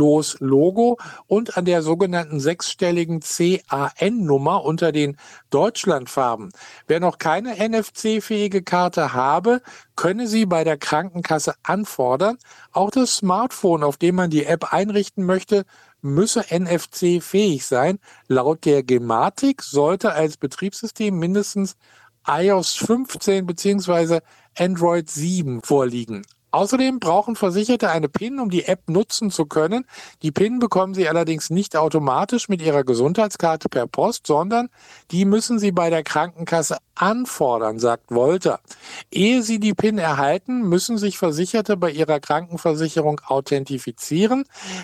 kontaktlos Logo und an der sogenannten sechsstelligen CAN-Nummer unter den Deutschlandfarben. Wer noch keine NFC-fähige Karte habe, könne sie bei der Krankenkasse anfordern. Auch das Smartphone, auf dem man die App einrichten möchte, müsse NFC-fähig sein. Laut der Gematik sollte als Betriebssystem mindestens iOS 15 bzw. Android 7 vorliegen. Außerdem brauchen Versicherte eine PIN, um die App nutzen zu können. Die PIN bekommen sie allerdings nicht automatisch mit ihrer Gesundheitskarte per Post, sondern die müssen sie bei der Krankenkasse anfordern, sagt Wolter. Ehe sie die PIN erhalten, müssen sich Versicherte bei ihrer Krankenversicherung authentifizieren.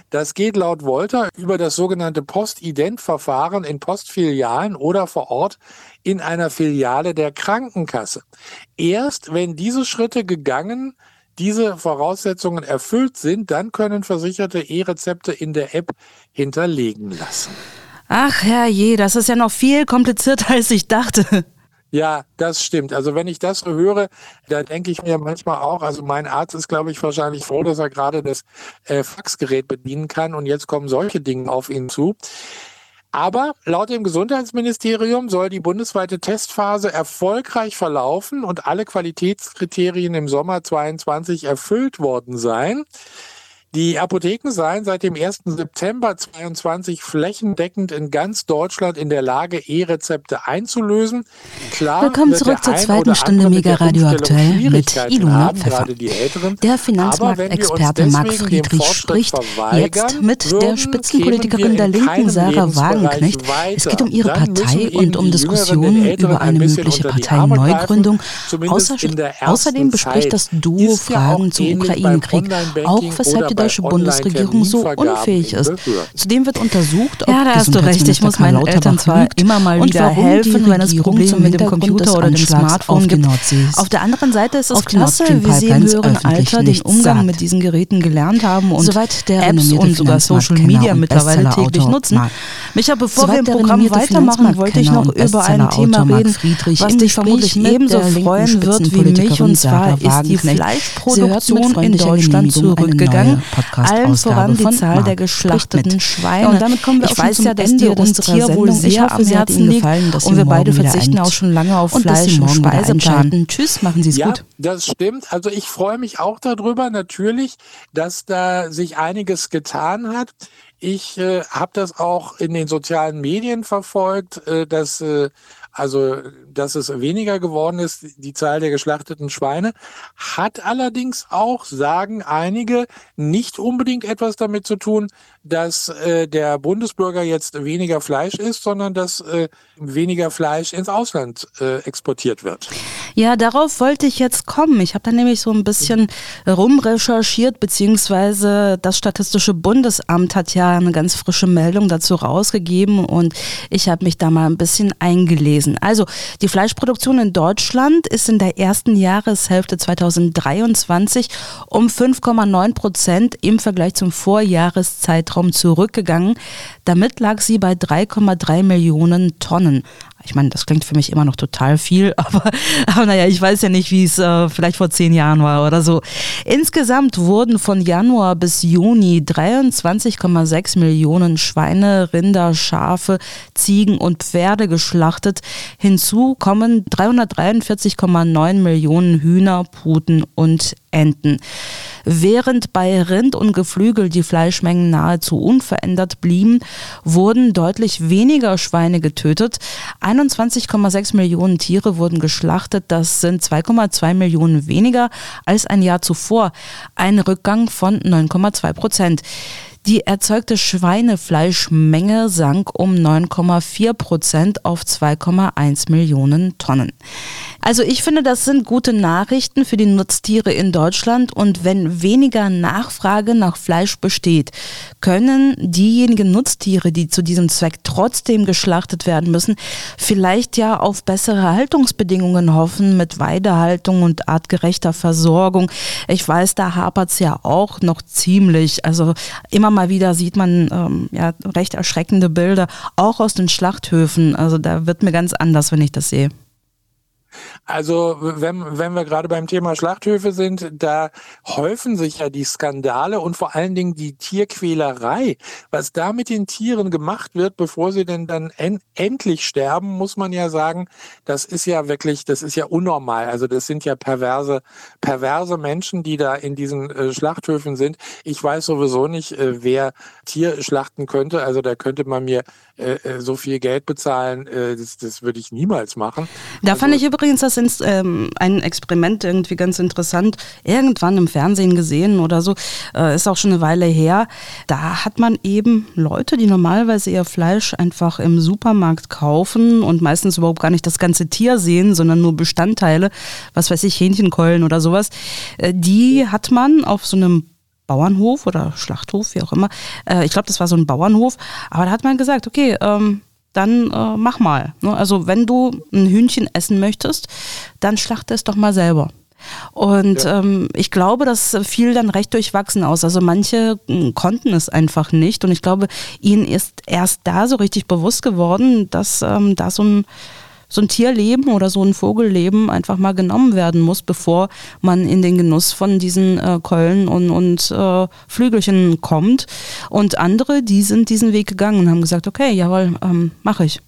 Das geht laut Wolter über das sogenannte Postident-Verfahren in Postfilialen oder vor Ort in einer Filiale der Krankenkasse. Erst wenn diese Schritte gegangen diese Voraussetzungen erfüllt sind, dann können Versicherte E-Rezepte in der App hinterlegen lassen. Ach herrje, das ist ja noch viel komplizierter, als ich dachte. Ja, das stimmt. Also wenn ich das höre, da denke ich mir manchmal auch, also mein Arzt ist, glaube ich, wahrscheinlich froh, dass er gerade das äh, Faxgerät bedienen kann und jetzt kommen solche Dinge auf ihn zu. Aber laut dem Gesundheitsministerium soll die bundesweite Testphase erfolgreich verlaufen und alle Qualitätskriterien im Sommer 22 erfüllt worden sein. Die Apotheken seien seit dem 1. September 22 flächendeckend in ganz Deutschland in der Lage, E-Rezepte einzulösen. Klar, Willkommen zurück zur zweiten Stunde Mega Radio Aktuell mit Ilona Pfeffer. Älteren, der Finanzmarktexperte Marc Friedrich spricht jetzt mit der Spitzenpolitikerin der Linken Sarah Wagenknecht. Es geht um ihre Partei und um Diskussionen über eine mögliche Parteineugründung. Außerdem bespricht das Duo Fragen zum Ukraine-Krieg. Auch weshalb die deutsche Bundesregierung so unfähig ist. Zudem wird untersucht, ob ja, da hast du recht. Ich muss meinen Eltern zwar immer mal wieder helfen, wenn es Probleme mit dem Computer oder dem Smartphone gibt. Auf der anderen Seite ist es klasse, wie sie im höheren Alter den Umgang mit diesen Geräten gelernt haben und Apps und sogar Social Media mittlerweile täglich nutzen. Micha, bevor wir im Programm weitermachen, wollte ich noch über ein Thema reden, was dich vermutlich ebenso freuen wird wie mich, und zwar ist die Fleischproduktion in Deutschland zurückgegangen. Allen voran die Zahl der geschlachteten Schweine. Ja, und damit kommen wir ich weiß ja, dass dir das Tier wohl sehr am Herzen liegt und wir beide verzichten auch schon lange auf Fleisch und Speiseplan. Tschüss, machen Sie es ja, gut. das stimmt. Also ich freue mich auch darüber natürlich, dass da sich einiges getan hat. Ich äh, habe das auch in den sozialen Medien verfolgt, äh, dass äh, also dass es weniger geworden ist, die Zahl der geschlachteten Schweine, hat allerdings auch, sagen einige, nicht unbedingt etwas damit zu tun, dass äh, der Bundesbürger jetzt weniger Fleisch isst, sondern dass äh, weniger Fleisch ins Ausland äh, exportiert wird. Ja, darauf wollte ich jetzt kommen. Ich habe da nämlich so ein bisschen rumrecherchiert, beziehungsweise das Statistische Bundesamt hat ja eine ganz frische Meldung dazu rausgegeben und ich habe mich da mal ein bisschen eingelesen. Also die Fleischproduktion in Deutschland ist in der ersten Jahreshälfte 2023 um 5,9 Prozent im Vergleich zum Vorjahreszeitraum zurückgegangen. Damit lag sie bei 3,3 Millionen Tonnen. Ich meine, das klingt für mich immer noch total viel, aber, aber naja, ich weiß ja nicht, wie es äh, vielleicht vor zehn Jahren war oder so. Insgesamt wurden von Januar bis Juni 23,6 Millionen Schweine, Rinder, Schafe, Ziegen und Pferde geschlachtet. Hinzu kommen 343,9 Millionen Hühner, Puten und Enten. Während bei Rind und Geflügel die Fleischmengen nahezu unverändert blieben, wurden deutlich weniger Schweine getötet. 21,6 Millionen Tiere wurden geschlachtet. Das sind 2,2 Millionen weniger als ein Jahr zuvor. Ein Rückgang von 9,2 Prozent. Die erzeugte Schweinefleischmenge sank um 9,4 Prozent auf 2,1 Millionen Tonnen. Also ich finde, das sind gute Nachrichten für die Nutztiere in Deutschland und wenn weniger Nachfrage nach Fleisch besteht, können diejenigen Nutztiere, die zu diesem Zweck trotzdem geschlachtet werden müssen, vielleicht ja auf bessere Haltungsbedingungen hoffen mit Weidehaltung und artgerechter Versorgung. Ich weiß, da hapert es ja auch noch ziemlich. Also immer mal wieder sieht man ähm, ja recht erschreckende Bilder, auch aus den Schlachthöfen. Also da wird mir ganz anders, wenn ich das sehe. Also wenn, wenn wir gerade beim Thema Schlachthöfe sind, da häufen sich ja die Skandale und vor allen Dingen die Tierquälerei. Was da mit den Tieren gemacht wird, bevor sie denn dann en endlich sterben, muss man ja sagen, das ist ja wirklich, das ist ja unnormal. Also das sind ja perverse, perverse Menschen, die da in diesen äh, Schlachthöfen sind. Ich weiß sowieso nicht, äh, wer Tier schlachten könnte. Also da könnte man mir äh, äh so viel Geld bezahlen, äh, das, das würde ich niemals machen. Da also, fand ich übrigens das ins, ähm, ein Experiment irgendwie ganz interessant. Irgendwann im Fernsehen gesehen oder so, äh, ist auch schon eine Weile her. Da hat man eben Leute, die normalerweise ihr Fleisch einfach im Supermarkt kaufen und meistens überhaupt gar nicht das ganze Tier sehen, sondern nur Bestandteile, was weiß ich, Hähnchenkeulen oder sowas. Äh, die hat man auf so einem Bauernhof oder Schlachthof, wie auch immer. Äh, ich glaube, das war so ein Bauernhof. Aber da hat man gesagt, okay, ähm, dann äh, mach mal. Ne? Also wenn du ein Hühnchen essen möchtest, dann schlachte es doch mal selber. Und ja. ähm, ich glaube, das fiel dann recht durchwachsen aus. Also manche hm, konnten es einfach nicht. Und ich glaube, ihnen ist erst da so richtig bewusst geworden, dass ähm, da so ein so ein Tierleben oder so ein Vogelleben einfach mal genommen werden muss, bevor man in den Genuss von diesen äh, Keulen und, und äh, Flügelchen kommt. Und andere, die sind diesen Weg gegangen und haben gesagt, okay, jawohl, ähm, mache ich.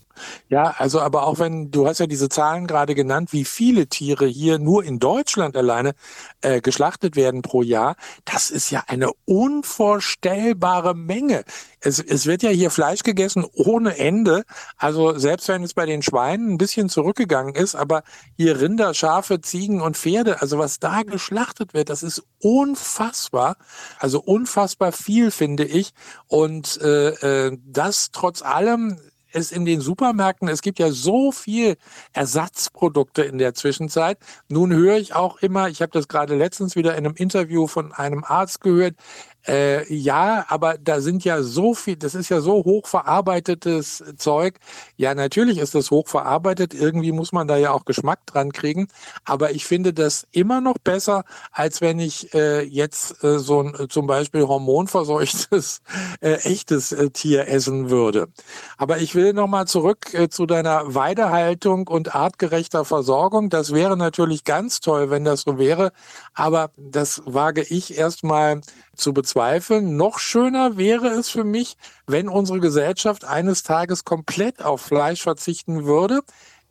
Ja, also aber auch wenn, du hast ja diese Zahlen gerade genannt, wie viele Tiere hier nur in Deutschland alleine äh, geschlachtet werden pro Jahr, das ist ja eine unvorstellbare Menge. Es, es wird ja hier Fleisch gegessen ohne Ende. Also selbst wenn es bei den Schweinen ein bisschen zurückgegangen ist, aber hier Rinder, Schafe, Ziegen und Pferde, also was da geschlachtet wird, das ist unfassbar. Also unfassbar viel, finde ich. Und äh, äh, das trotz allem es in den Supermärkten, es gibt ja so viel Ersatzprodukte in der Zwischenzeit. Nun höre ich auch immer, ich habe das gerade letztens wieder in einem Interview von einem Arzt gehört, äh, ja, aber da sind ja so viel, das ist ja so hochverarbeitetes Zeug. Ja, natürlich ist das hochverarbeitet. Irgendwie muss man da ja auch Geschmack dran kriegen. Aber ich finde das immer noch besser, als wenn ich äh, jetzt äh, so ein zum Beispiel hormonverseuchtes, äh, echtes äh, Tier essen würde. Aber ich will nochmal zurück äh, zu deiner Weidehaltung und artgerechter Versorgung. Das wäre natürlich ganz toll, wenn das so wäre. Aber das wage ich erstmal zu bezweifeln. Noch schöner wäre es für mich, wenn unsere Gesellschaft eines Tages komplett auf Fleisch verzichten würde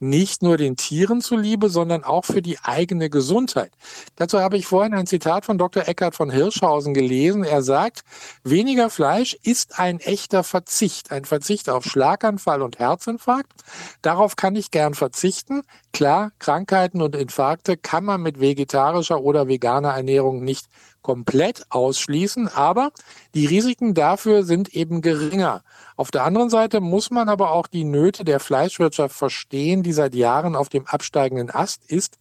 nicht nur den Tieren zuliebe, sondern auch für die eigene Gesundheit. Dazu habe ich vorhin ein Zitat von Dr. Eckhard von Hirschhausen gelesen. Er sagt, weniger Fleisch ist ein echter Verzicht, ein Verzicht auf Schlaganfall und Herzinfarkt. Darauf kann ich gern verzichten. Klar, Krankheiten und Infarkte kann man mit vegetarischer oder veganer Ernährung nicht komplett ausschließen, aber die Risiken dafür sind eben geringer. Auf der anderen Seite muss man aber auch die Nöte der Fleischwirtschaft verstehen, die seit Jahren auf dem absteigenden Ast ist.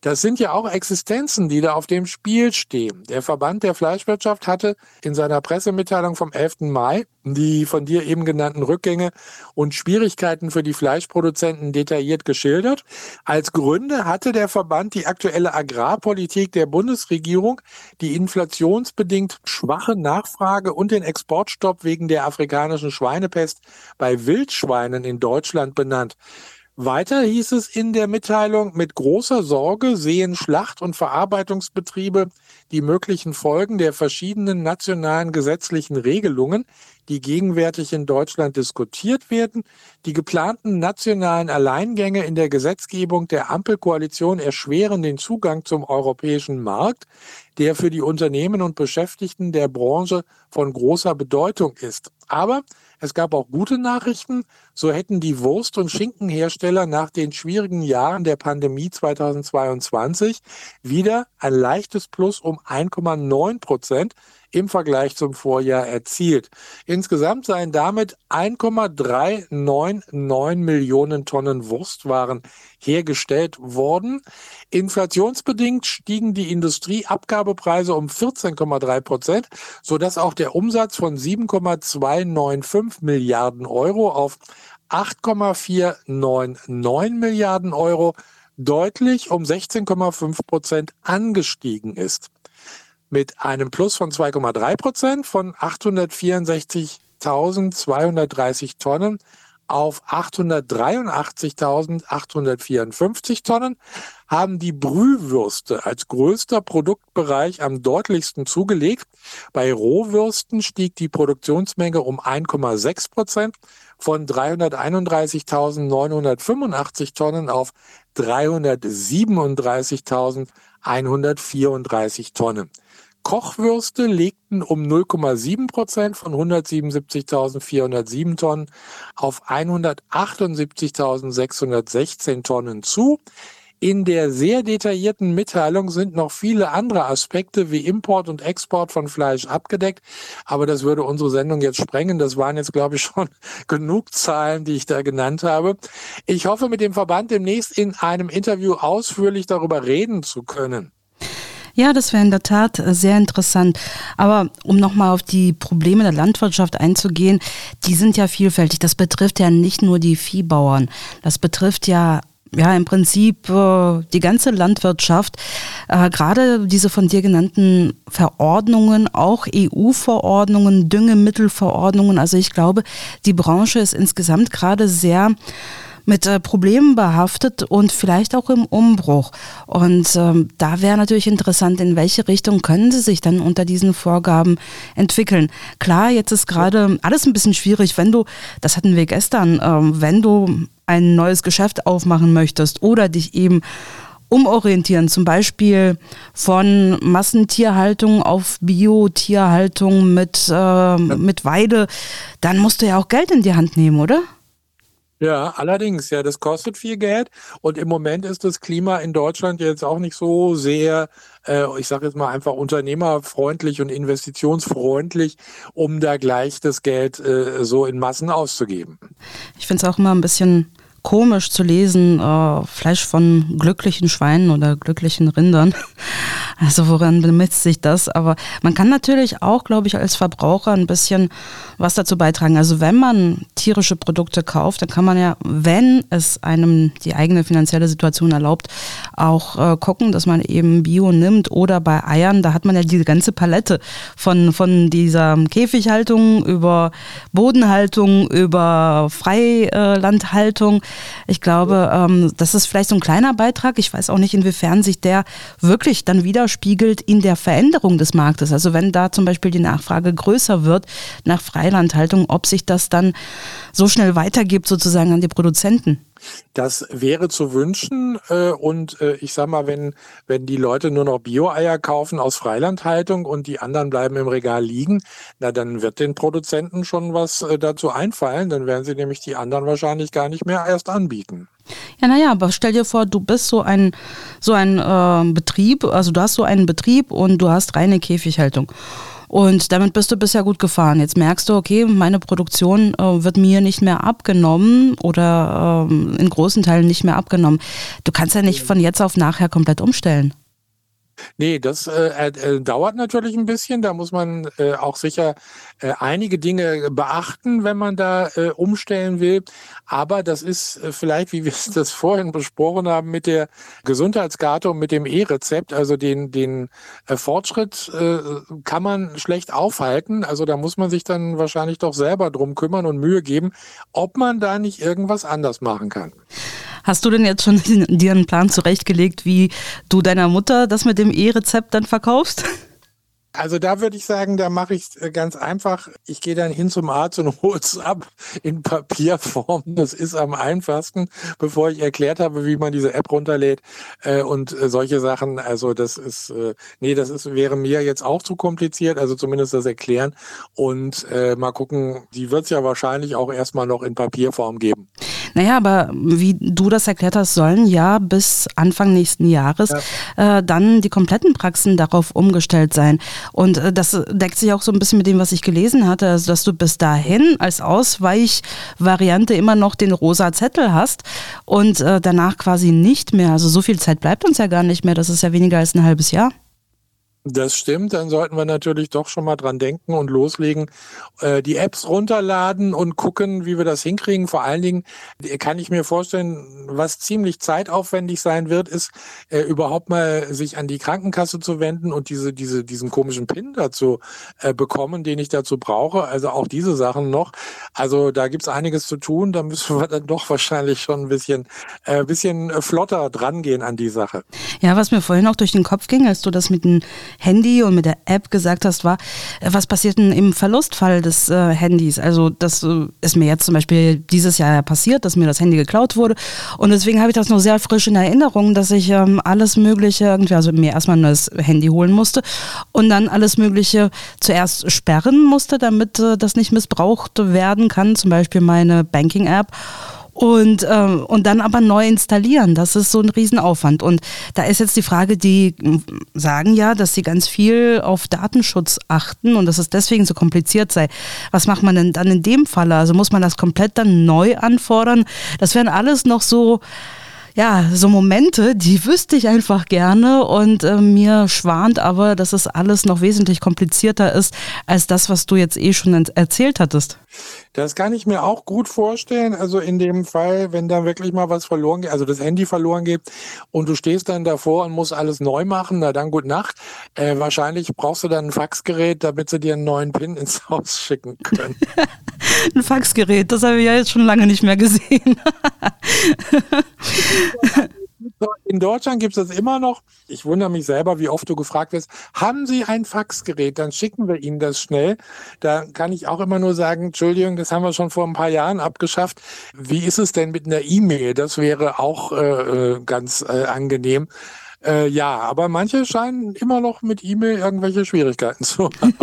Das sind ja auch Existenzen, die da auf dem Spiel stehen. Der Verband der Fleischwirtschaft hatte in seiner Pressemitteilung vom 11. Mai die von dir eben genannten Rückgänge und Schwierigkeiten für die Fleischproduzenten detailliert geschildert. Als Gründe hatte der Verband die aktuelle Agrarpolitik der Bundesregierung, die inflationsbedingt schwache Nachfrage und den Exportstopp wegen der afrikanischen Schweinepest bei Wildschweinen in Deutschland benannt. Weiter hieß es in der Mitteilung, mit großer Sorge sehen Schlacht- und Verarbeitungsbetriebe die möglichen Folgen der verschiedenen nationalen gesetzlichen Regelungen, die gegenwärtig in Deutschland diskutiert werden. Die geplanten nationalen Alleingänge in der Gesetzgebung der Ampelkoalition erschweren den Zugang zum europäischen Markt, der für die Unternehmen und Beschäftigten der Branche von großer Bedeutung ist. Aber es gab auch gute Nachrichten. So hätten die Wurst- und Schinkenhersteller nach den schwierigen Jahren der Pandemie 2022 wieder ein leichtes Plus um 1,9 Prozent im Vergleich zum Vorjahr erzielt. Insgesamt seien damit 1,399 Millionen Tonnen Wurstwaren hergestellt worden. Inflationsbedingt stiegen die Industrieabgabepreise um 14,3 Prozent, sodass auch der Umsatz von 7,295 Milliarden Euro auf 8,499 Milliarden Euro deutlich um 16,5 Prozent angestiegen ist mit einem Plus von 2,3 Prozent von 864.230 Tonnen auf 883.854 Tonnen haben die Brühwürste als größter Produktbereich am deutlichsten zugelegt. Bei Rohwürsten stieg die Produktionsmenge um 1,6 Prozent von 331.985 Tonnen auf 337.134 Tonnen. Kochwürste legten um 0,7 Prozent von 177.407 Tonnen auf 178.616 Tonnen zu. In der sehr detaillierten Mitteilung sind noch viele andere Aspekte wie Import und Export von Fleisch abgedeckt, aber das würde unsere Sendung jetzt sprengen. Das waren jetzt, glaube ich, schon genug Zahlen, die ich da genannt habe. Ich hoffe, mit dem Verband demnächst in einem Interview ausführlich darüber reden zu können. Ja, das wäre in der Tat sehr interessant. Aber um nochmal auf die Probleme der Landwirtschaft einzugehen, die sind ja vielfältig. Das betrifft ja nicht nur die Viehbauern. Das betrifft ja ja, im Prinzip äh, die ganze Landwirtschaft, äh, gerade diese von dir genannten Verordnungen, auch EU-Verordnungen, Düngemittelverordnungen. Also ich glaube, die Branche ist insgesamt gerade sehr mit äh, Problemen behaftet und vielleicht auch im Umbruch. Und ähm, da wäre natürlich interessant, in welche Richtung können sie sich dann unter diesen Vorgaben entwickeln. Klar, jetzt ist gerade alles ein bisschen schwierig, wenn du, das hatten wir gestern, ähm, wenn du ein neues Geschäft aufmachen möchtest oder dich eben umorientieren, zum Beispiel von Massentierhaltung auf Biotierhaltung mit, äh, mit Weide, dann musst du ja auch Geld in die Hand nehmen, oder? Ja, allerdings, ja, das kostet viel Geld und im Moment ist das Klima in Deutschland jetzt auch nicht so sehr, äh, ich sage jetzt mal einfach unternehmerfreundlich und investitionsfreundlich, um da gleich das Geld äh, so in Massen auszugeben. Ich finde es auch immer ein bisschen komisch zu lesen, äh, Fleisch von glücklichen Schweinen oder glücklichen Rindern. Also woran bemisst sich das? Aber man kann natürlich auch, glaube ich, als Verbraucher ein bisschen was dazu beitragen. Also wenn man tierische Produkte kauft, dann kann man ja, wenn es einem die eigene finanzielle Situation erlaubt, auch äh, gucken, dass man eben Bio nimmt oder bei Eiern, da hat man ja diese ganze Palette von, von dieser Käfighaltung über Bodenhaltung, über Freilandhaltung. Ich glaube, ähm, das ist vielleicht so ein kleiner Beitrag. Ich weiß auch nicht, inwiefern sich der wirklich dann widerspiegelt in der Veränderung des Marktes. Also wenn da zum Beispiel die Nachfrage größer wird nach Freilandhaltung, ob sich das dann so schnell weitergibt sozusagen an die Produzenten. Das wäre zu wünschen. Äh, und äh, ich sag mal, wenn, wenn die Leute nur noch Bio-Eier kaufen aus Freilandhaltung und die anderen bleiben im Regal liegen, na dann wird den Produzenten schon was äh, dazu einfallen. Dann werden sie nämlich die anderen wahrscheinlich gar nicht mehr erst anbieten. Ja, naja, aber stell dir vor, du bist so ein, so ein äh, Betrieb, also du hast so einen Betrieb und du hast reine Käfighaltung. Und damit bist du bisher gut gefahren. Jetzt merkst du, okay, meine Produktion äh, wird mir nicht mehr abgenommen oder äh, in großen Teilen nicht mehr abgenommen. Du kannst ja nicht von jetzt auf nachher komplett umstellen. Nee, das äh, äh, dauert natürlich ein bisschen. Da muss man äh, auch sicher äh, einige Dinge beachten, wenn man da äh, umstellen will. Aber das ist äh, vielleicht, wie wir es das vorhin besprochen haben, mit der Gesundheitskarte und mit dem E-Rezept, also den, den äh, Fortschritt äh, kann man schlecht aufhalten. Also da muss man sich dann wahrscheinlich doch selber drum kümmern und Mühe geben, ob man da nicht irgendwas anders machen kann. Hast du denn jetzt schon dir einen Plan zurechtgelegt, wie du deiner Mutter das mit dem E-Rezept dann verkaufst? Also da würde ich sagen, da mache ich es äh, ganz einfach. Ich gehe dann hin zum Arzt und hole es ab in Papierform. Das ist am einfachsten, bevor ich erklärt habe, wie man diese App runterlädt äh, und äh, solche Sachen. Also das ist, äh, nee, das ist, wäre mir jetzt auch zu kompliziert, also zumindest das Erklären. Und äh, mal gucken, die wird es ja wahrscheinlich auch erstmal noch in Papierform geben. Naja, aber wie du das erklärt hast, sollen ja bis Anfang nächsten Jahres ja. äh, dann die kompletten Praxen darauf umgestellt sein. Und äh, das deckt sich auch so ein bisschen mit dem, was ich gelesen hatte, also dass du bis dahin als Ausweichvariante immer noch den rosa Zettel hast und äh, danach quasi nicht mehr. Also so viel Zeit bleibt uns ja gar nicht mehr. Das ist ja weniger als ein halbes Jahr. Das stimmt, dann sollten wir natürlich doch schon mal dran denken und loslegen, äh, die Apps runterladen und gucken, wie wir das hinkriegen. Vor allen Dingen kann ich mir vorstellen, was ziemlich zeitaufwendig sein wird, ist äh, überhaupt mal sich an die Krankenkasse zu wenden und diese, diese, diesen komischen PIN dazu äh, bekommen, den ich dazu brauche. Also auch diese Sachen noch. Also da gibt's einiges zu tun. Da müssen wir dann doch wahrscheinlich schon ein bisschen, äh, bisschen flotter drangehen an die Sache. Ja, was mir vorhin auch durch den Kopf ging, als du das mit den Handy und mit der App gesagt hast, war, äh, was passiert denn im Verlustfall des äh, Handys? Also das äh, ist mir jetzt zum Beispiel dieses Jahr passiert, dass mir das Handy geklaut wurde. Und deswegen habe ich das noch sehr frisch in Erinnerung, dass ich ähm, alles Mögliche irgendwie, also mir erstmal ein neues Handy holen musste und dann alles Mögliche zuerst sperren musste, damit äh, das nicht missbraucht werden kann, zum Beispiel meine Banking-App und, äh, und dann aber neu installieren. Das ist so ein Riesenaufwand. Und da ist jetzt die Frage, die sagen ja, dass sie ganz viel auf Datenschutz achten und dass es deswegen so kompliziert sei. Was macht man denn dann in dem Falle? Also muss man das komplett dann neu anfordern? Das wären alles noch so ja, so Momente, die wüsste ich einfach gerne und äh, mir schwant aber, dass es alles noch wesentlich komplizierter ist als das, was du jetzt eh schon erzählt hattest. Das kann ich mir auch gut vorstellen. Also in dem Fall, wenn da wirklich mal was verloren geht, also das Handy verloren geht und du stehst dann davor und musst alles neu machen, na dann gut Nacht. Äh, wahrscheinlich brauchst du dann ein Faxgerät, damit sie dir einen neuen PIN ins Haus schicken können. ein Faxgerät, das habe ich ja jetzt schon lange nicht mehr gesehen. In Deutschland gibt es das immer noch. Ich wundere mich selber, wie oft du gefragt wirst, haben Sie ein Faxgerät? Dann schicken wir Ihnen das schnell. Da kann ich auch immer nur sagen, Entschuldigung, das haben wir schon vor ein paar Jahren abgeschafft. Wie ist es denn mit einer E-Mail? Das wäre auch äh, äh ganz äh, angenehm. Äh, ja, aber manche scheinen immer noch mit E-Mail irgendwelche Schwierigkeiten zu haben.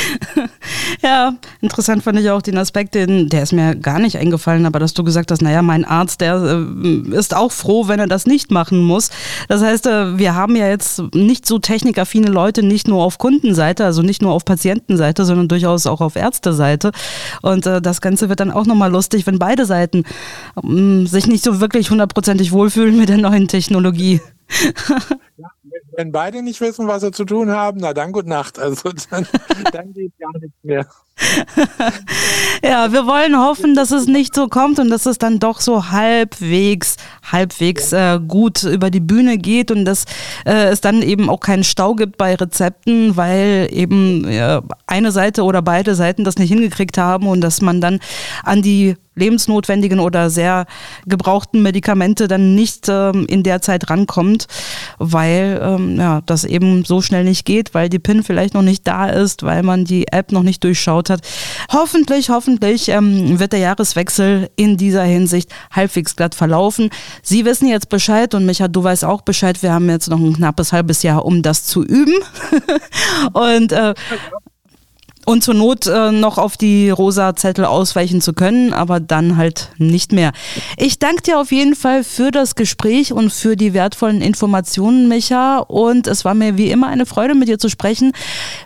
ja, interessant fand ich auch den Aspekt, den, der ist mir gar nicht eingefallen, aber dass du gesagt hast, naja, mein Arzt, der äh, ist auch froh, wenn er das nicht machen muss. Das heißt, äh, wir haben ja jetzt nicht so technikaffine Leute, nicht nur auf Kundenseite, also nicht nur auf Patientenseite, sondern durchaus auch auf Ärzteseite. Und äh, das Ganze wird dann auch nochmal lustig, wenn beide Seiten ähm, sich nicht so wirklich hundertprozentig wohlfühlen mit der neuen Technologie. Ja, wenn beide nicht wissen, was sie zu tun haben, na dann gut Nacht. Also dann, dann geht gar nichts mehr. ja, wir wollen hoffen, dass es nicht so kommt und dass es dann doch so halbwegs, halbwegs äh, gut über die Bühne geht und dass äh, es dann eben auch keinen Stau gibt bei Rezepten, weil eben äh, eine Seite oder beide Seiten das nicht hingekriegt haben und dass man dann an die lebensnotwendigen oder sehr gebrauchten Medikamente dann nicht ähm, in der Zeit rankommt, weil ähm, ja, das eben so schnell nicht geht, weil die PIN vielleicht noch nicht da ist, weil man die App noch nicht durchschaut hat. Hoffentlich, hoffentlich ähm, wird der Jahreswechsel in dieser Hinsicht halbwegs glatt verlaufen. Sie wissen jetzt Bescheid und Micha, du weißt auch Bescheid. Wir haben jetzt noch ein knappes halbes Jahr, um das zu üben. und äh, und zur Not äh, noch auf die rosa Zettel ausweichen zu können, aber dann halt nicht mehr. Ich danke dir auf jeden Fall für das Gespräch und für die wertvollen Informationen, Micha. Und es war mir wie immer eine Freude, mit dir zu sprechen.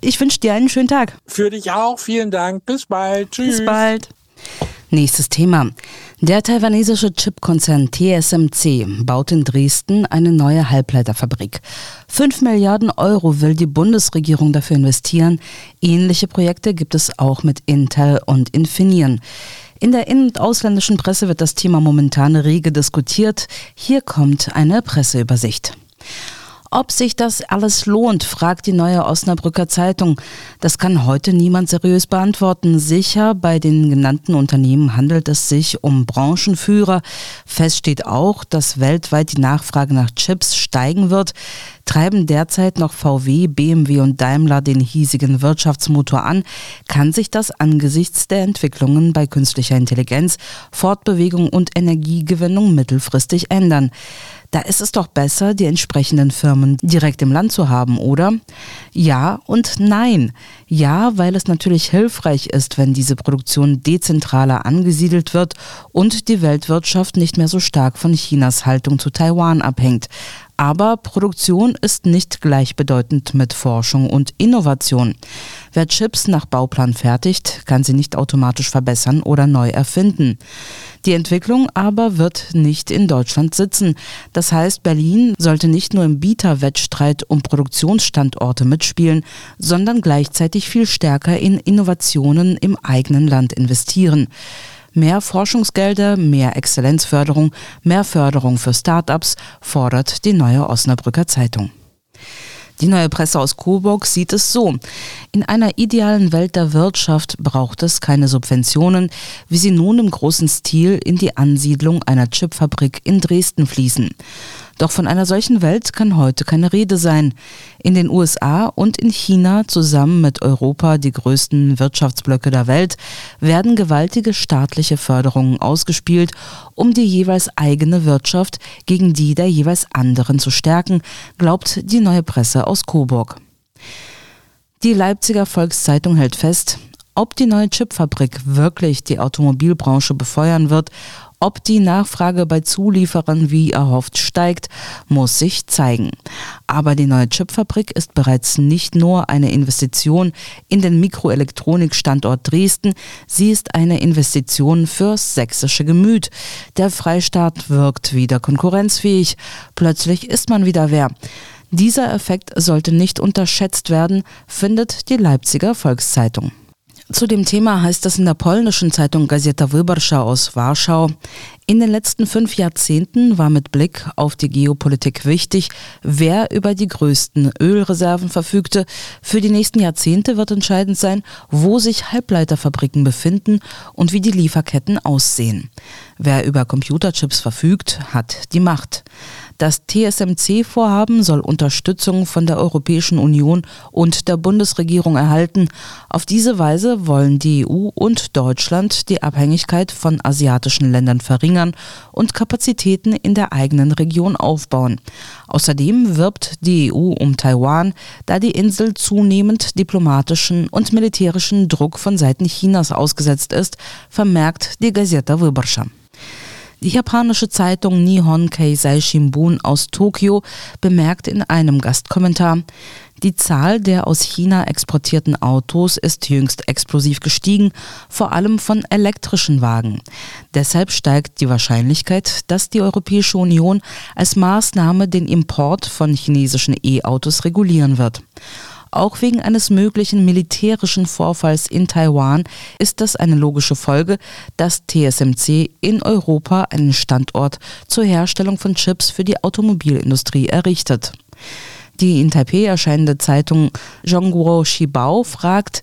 Ich wünsche dir einen schönen Tag. Für dich auch. Vielen Dank. Bis bald. Tschüss. Bis bald. Nächstes Thema. Der taiwanesische Chipkonzern TSMC baut in Dresden eine neue Halbleiterfabrik. Fünf Milliarden Euro will die Bundesregierung dafür investieren. Ähnliche Projekte gibt es auch mit Intel und Infineon. In der in- und ausländischen Presse wird das Thema momentan rege diskutiert. Hier kommt eine Presseübersicht. Ob sich das alles lohnt, fragt die neue Osnabrücker Zeitung. Das kann heute niemand seriös beantworten. Sicher, bei den genannten Unternehmen handelt es sich um Branchenführer. Fest steht auch, dass weltweit die Nachfrage nach Chips steigen wird. Treiben derzeit noch VW, BMW und Daimler den hiesigen Wirtschaftsmotor an, kann sich das angesichts der Entwicklungen bei künstlicher Intelligenz, Fortbewegung und Energiegewinnung mittelfristig ändern. Da ist es doch besser, die entsprechenden Firmen direkt im Land zu haben, oder? Ja und nein. Ja, weil es natürlich hilfreich ist, wenn diese Produktion dezentraler angesiedelt wird und die Weltwirtschaft nicht mehr so stark von Chinas Haltung zu Taiwan abhängt. Aber Produktion ist nicht gleichbedeutend mit Forschung und Innovation. Wer Chips nach Bauplan fertigt, kann sie nicht automatisch verbessern oder neu erfinden. Die Entwicklung aber wird nicht in Deutschland sitzen. Das heißt, Berlin sollte nicht nur im Bieterwettstreit um Produktionsstandorte mitspielen, sondern gleichzeitig viel stärker in Innovationen im eigenen Land investieren. Mehr Forschungsgelder, mehr Exzellenzförderung, mehr Förderung für Start-ups fordert die neue Osnabrücker Zeitung. Die neue Presse aus Coburg sieht es so. In einer idealen Welt der Wirtschaft braucht es keine Subventionen, wie sie nun im großen Stil in die Ansiedlung einer Chipfabrik in Dresden fließen. Doch von einer solchen Welt kann heute keine Rede sein. In den USA und in China, zusammen mit Europa die größten Wirtschaftsblöcke der Welt, werden gewaltige staatliche Förderungen ausgespielt, um die jeweils eigene Wirtschaft gegen die der jeweils anderen zu stärken, glaubt die neue Presse aus Coburg. Die Leipziger Volkszeitung hält fest, ob die neue Chipfabrik wirklich die Automobilbranche befeuern wird ob die Nachfrage bei Zulieferern wie erhofft steigt, muss sich zeigen. Aber die neue Chipfabrik ist bereits nicht nur eine Investition in den Mikroelektronikstandort Dresden, sie ist eine Investition fürs sächsische Gemüt. Der Freistaat wirkt wieder konkurrenzfähig. Plötzlich ist man wieder wer. Dieser Effekt sollte nicht unterschätzt werden, findet die Leipziger Volkszeitung. Zu dem Thema heißt es in der polnischen Zeitung Gazeta Wyborcza aus Warschau, in den letzten fünf Jahrzehnten war mit Blick auf die Geopolitik wichtig, wer über die größten Ölreserven verfügte. Für die nächsten Jahrzehnte wird entscheidend sein, wo sich Halbleiterfabriken befinden und wie die Lieferketten aussehen. Wer über Computerchips verfügt, hat die Macht. Das TSMC-Vorhaben soll Unterstützung von der Europäischen Union und der Bundesregierung erhalten. Auf diese Weise wollen die EU und Deutschland die Abhängigkeit von asiatischen Ländern verringern und Kapazitäten in der eigenen Region aufbauen. Außerdem wirbt die EU um Taiwan, da die Insel zunehmend diplomatischen und militärischen Druck von Seiten Chinas ausgesetzt ist, vermerkt die Gazeta Wyborcza. Die japanische Zeitung Nihon Keizai Shimbun aus Tokio bemerkt in einem Gastkommentar, die Zahl der aus China exportierten Autos ist jüngst explosiv gestiegen, vor allem von elektrischen Wagen. Deshalb steigt die Wahrscheinlichkeit, dass die Europäische Union als Maßnahme den Import von chinesischen E-Autos regulieren wird. Auch wegen eines möglichen militärischen Vorfalls in Taiwan ist das eine logische Folge, dass TSMC in Europa einen Standort zur Herstellung von Chips für die Automobilindustrie errichtet. Die in Taipei erscheinende Zeitung Zhongguo Shibao fragt,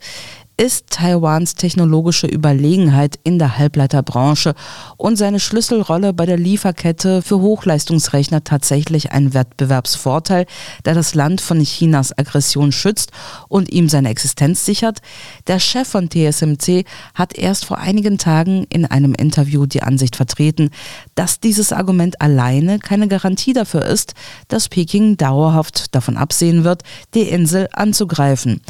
ist Taiwans technologische Überlegenheit in der Halbleiterbranche und seine Schlüsselrolle bei der Lieferkette für Hochleistungsrechner tatsächlich ein Wettbewerbsvorteil, der das Land von Chinas Aggression schützt und ihm seine Existenz sichert? Der Chef von TSMC hat erst vor einigen Tagen in einem Interview die Ansicht vertreten, dass dieses Argument alleine keine Garantie dafür ist, dass Peking dauerhaft davon absehen wird, die Insel anzugreifen.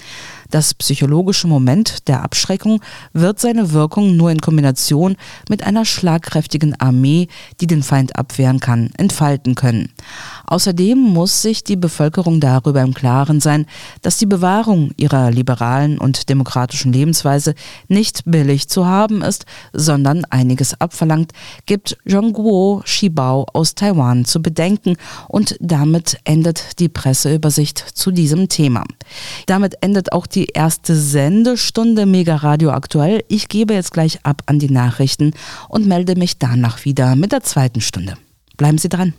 Das psychologische Moment der Abschreckung wird seine Wirkung nur in Kombination mit einer schlagkräftigen Armee, die den Feind abwehren kann, entfalten können. Außerdem muss sich die Bevölkerung darüber im Klaren sein, dass die Bewahrung ihrer liberalen und demokratischen Lebensweise nicht billig zu haben ist, sondern einiges abverlangt, gibt Zhongguo Shibao aus Taiwan zu bedenken und damit endet die Presseübersicht zu diesem Thema. Damit endet auch die erste Sendestunde Mega Radio aktuell. Ich gebe jetzt gleich ab an die Nachrichten und melde mich danach wieder mit der zweiten Stunde. Bleiben Sie dran.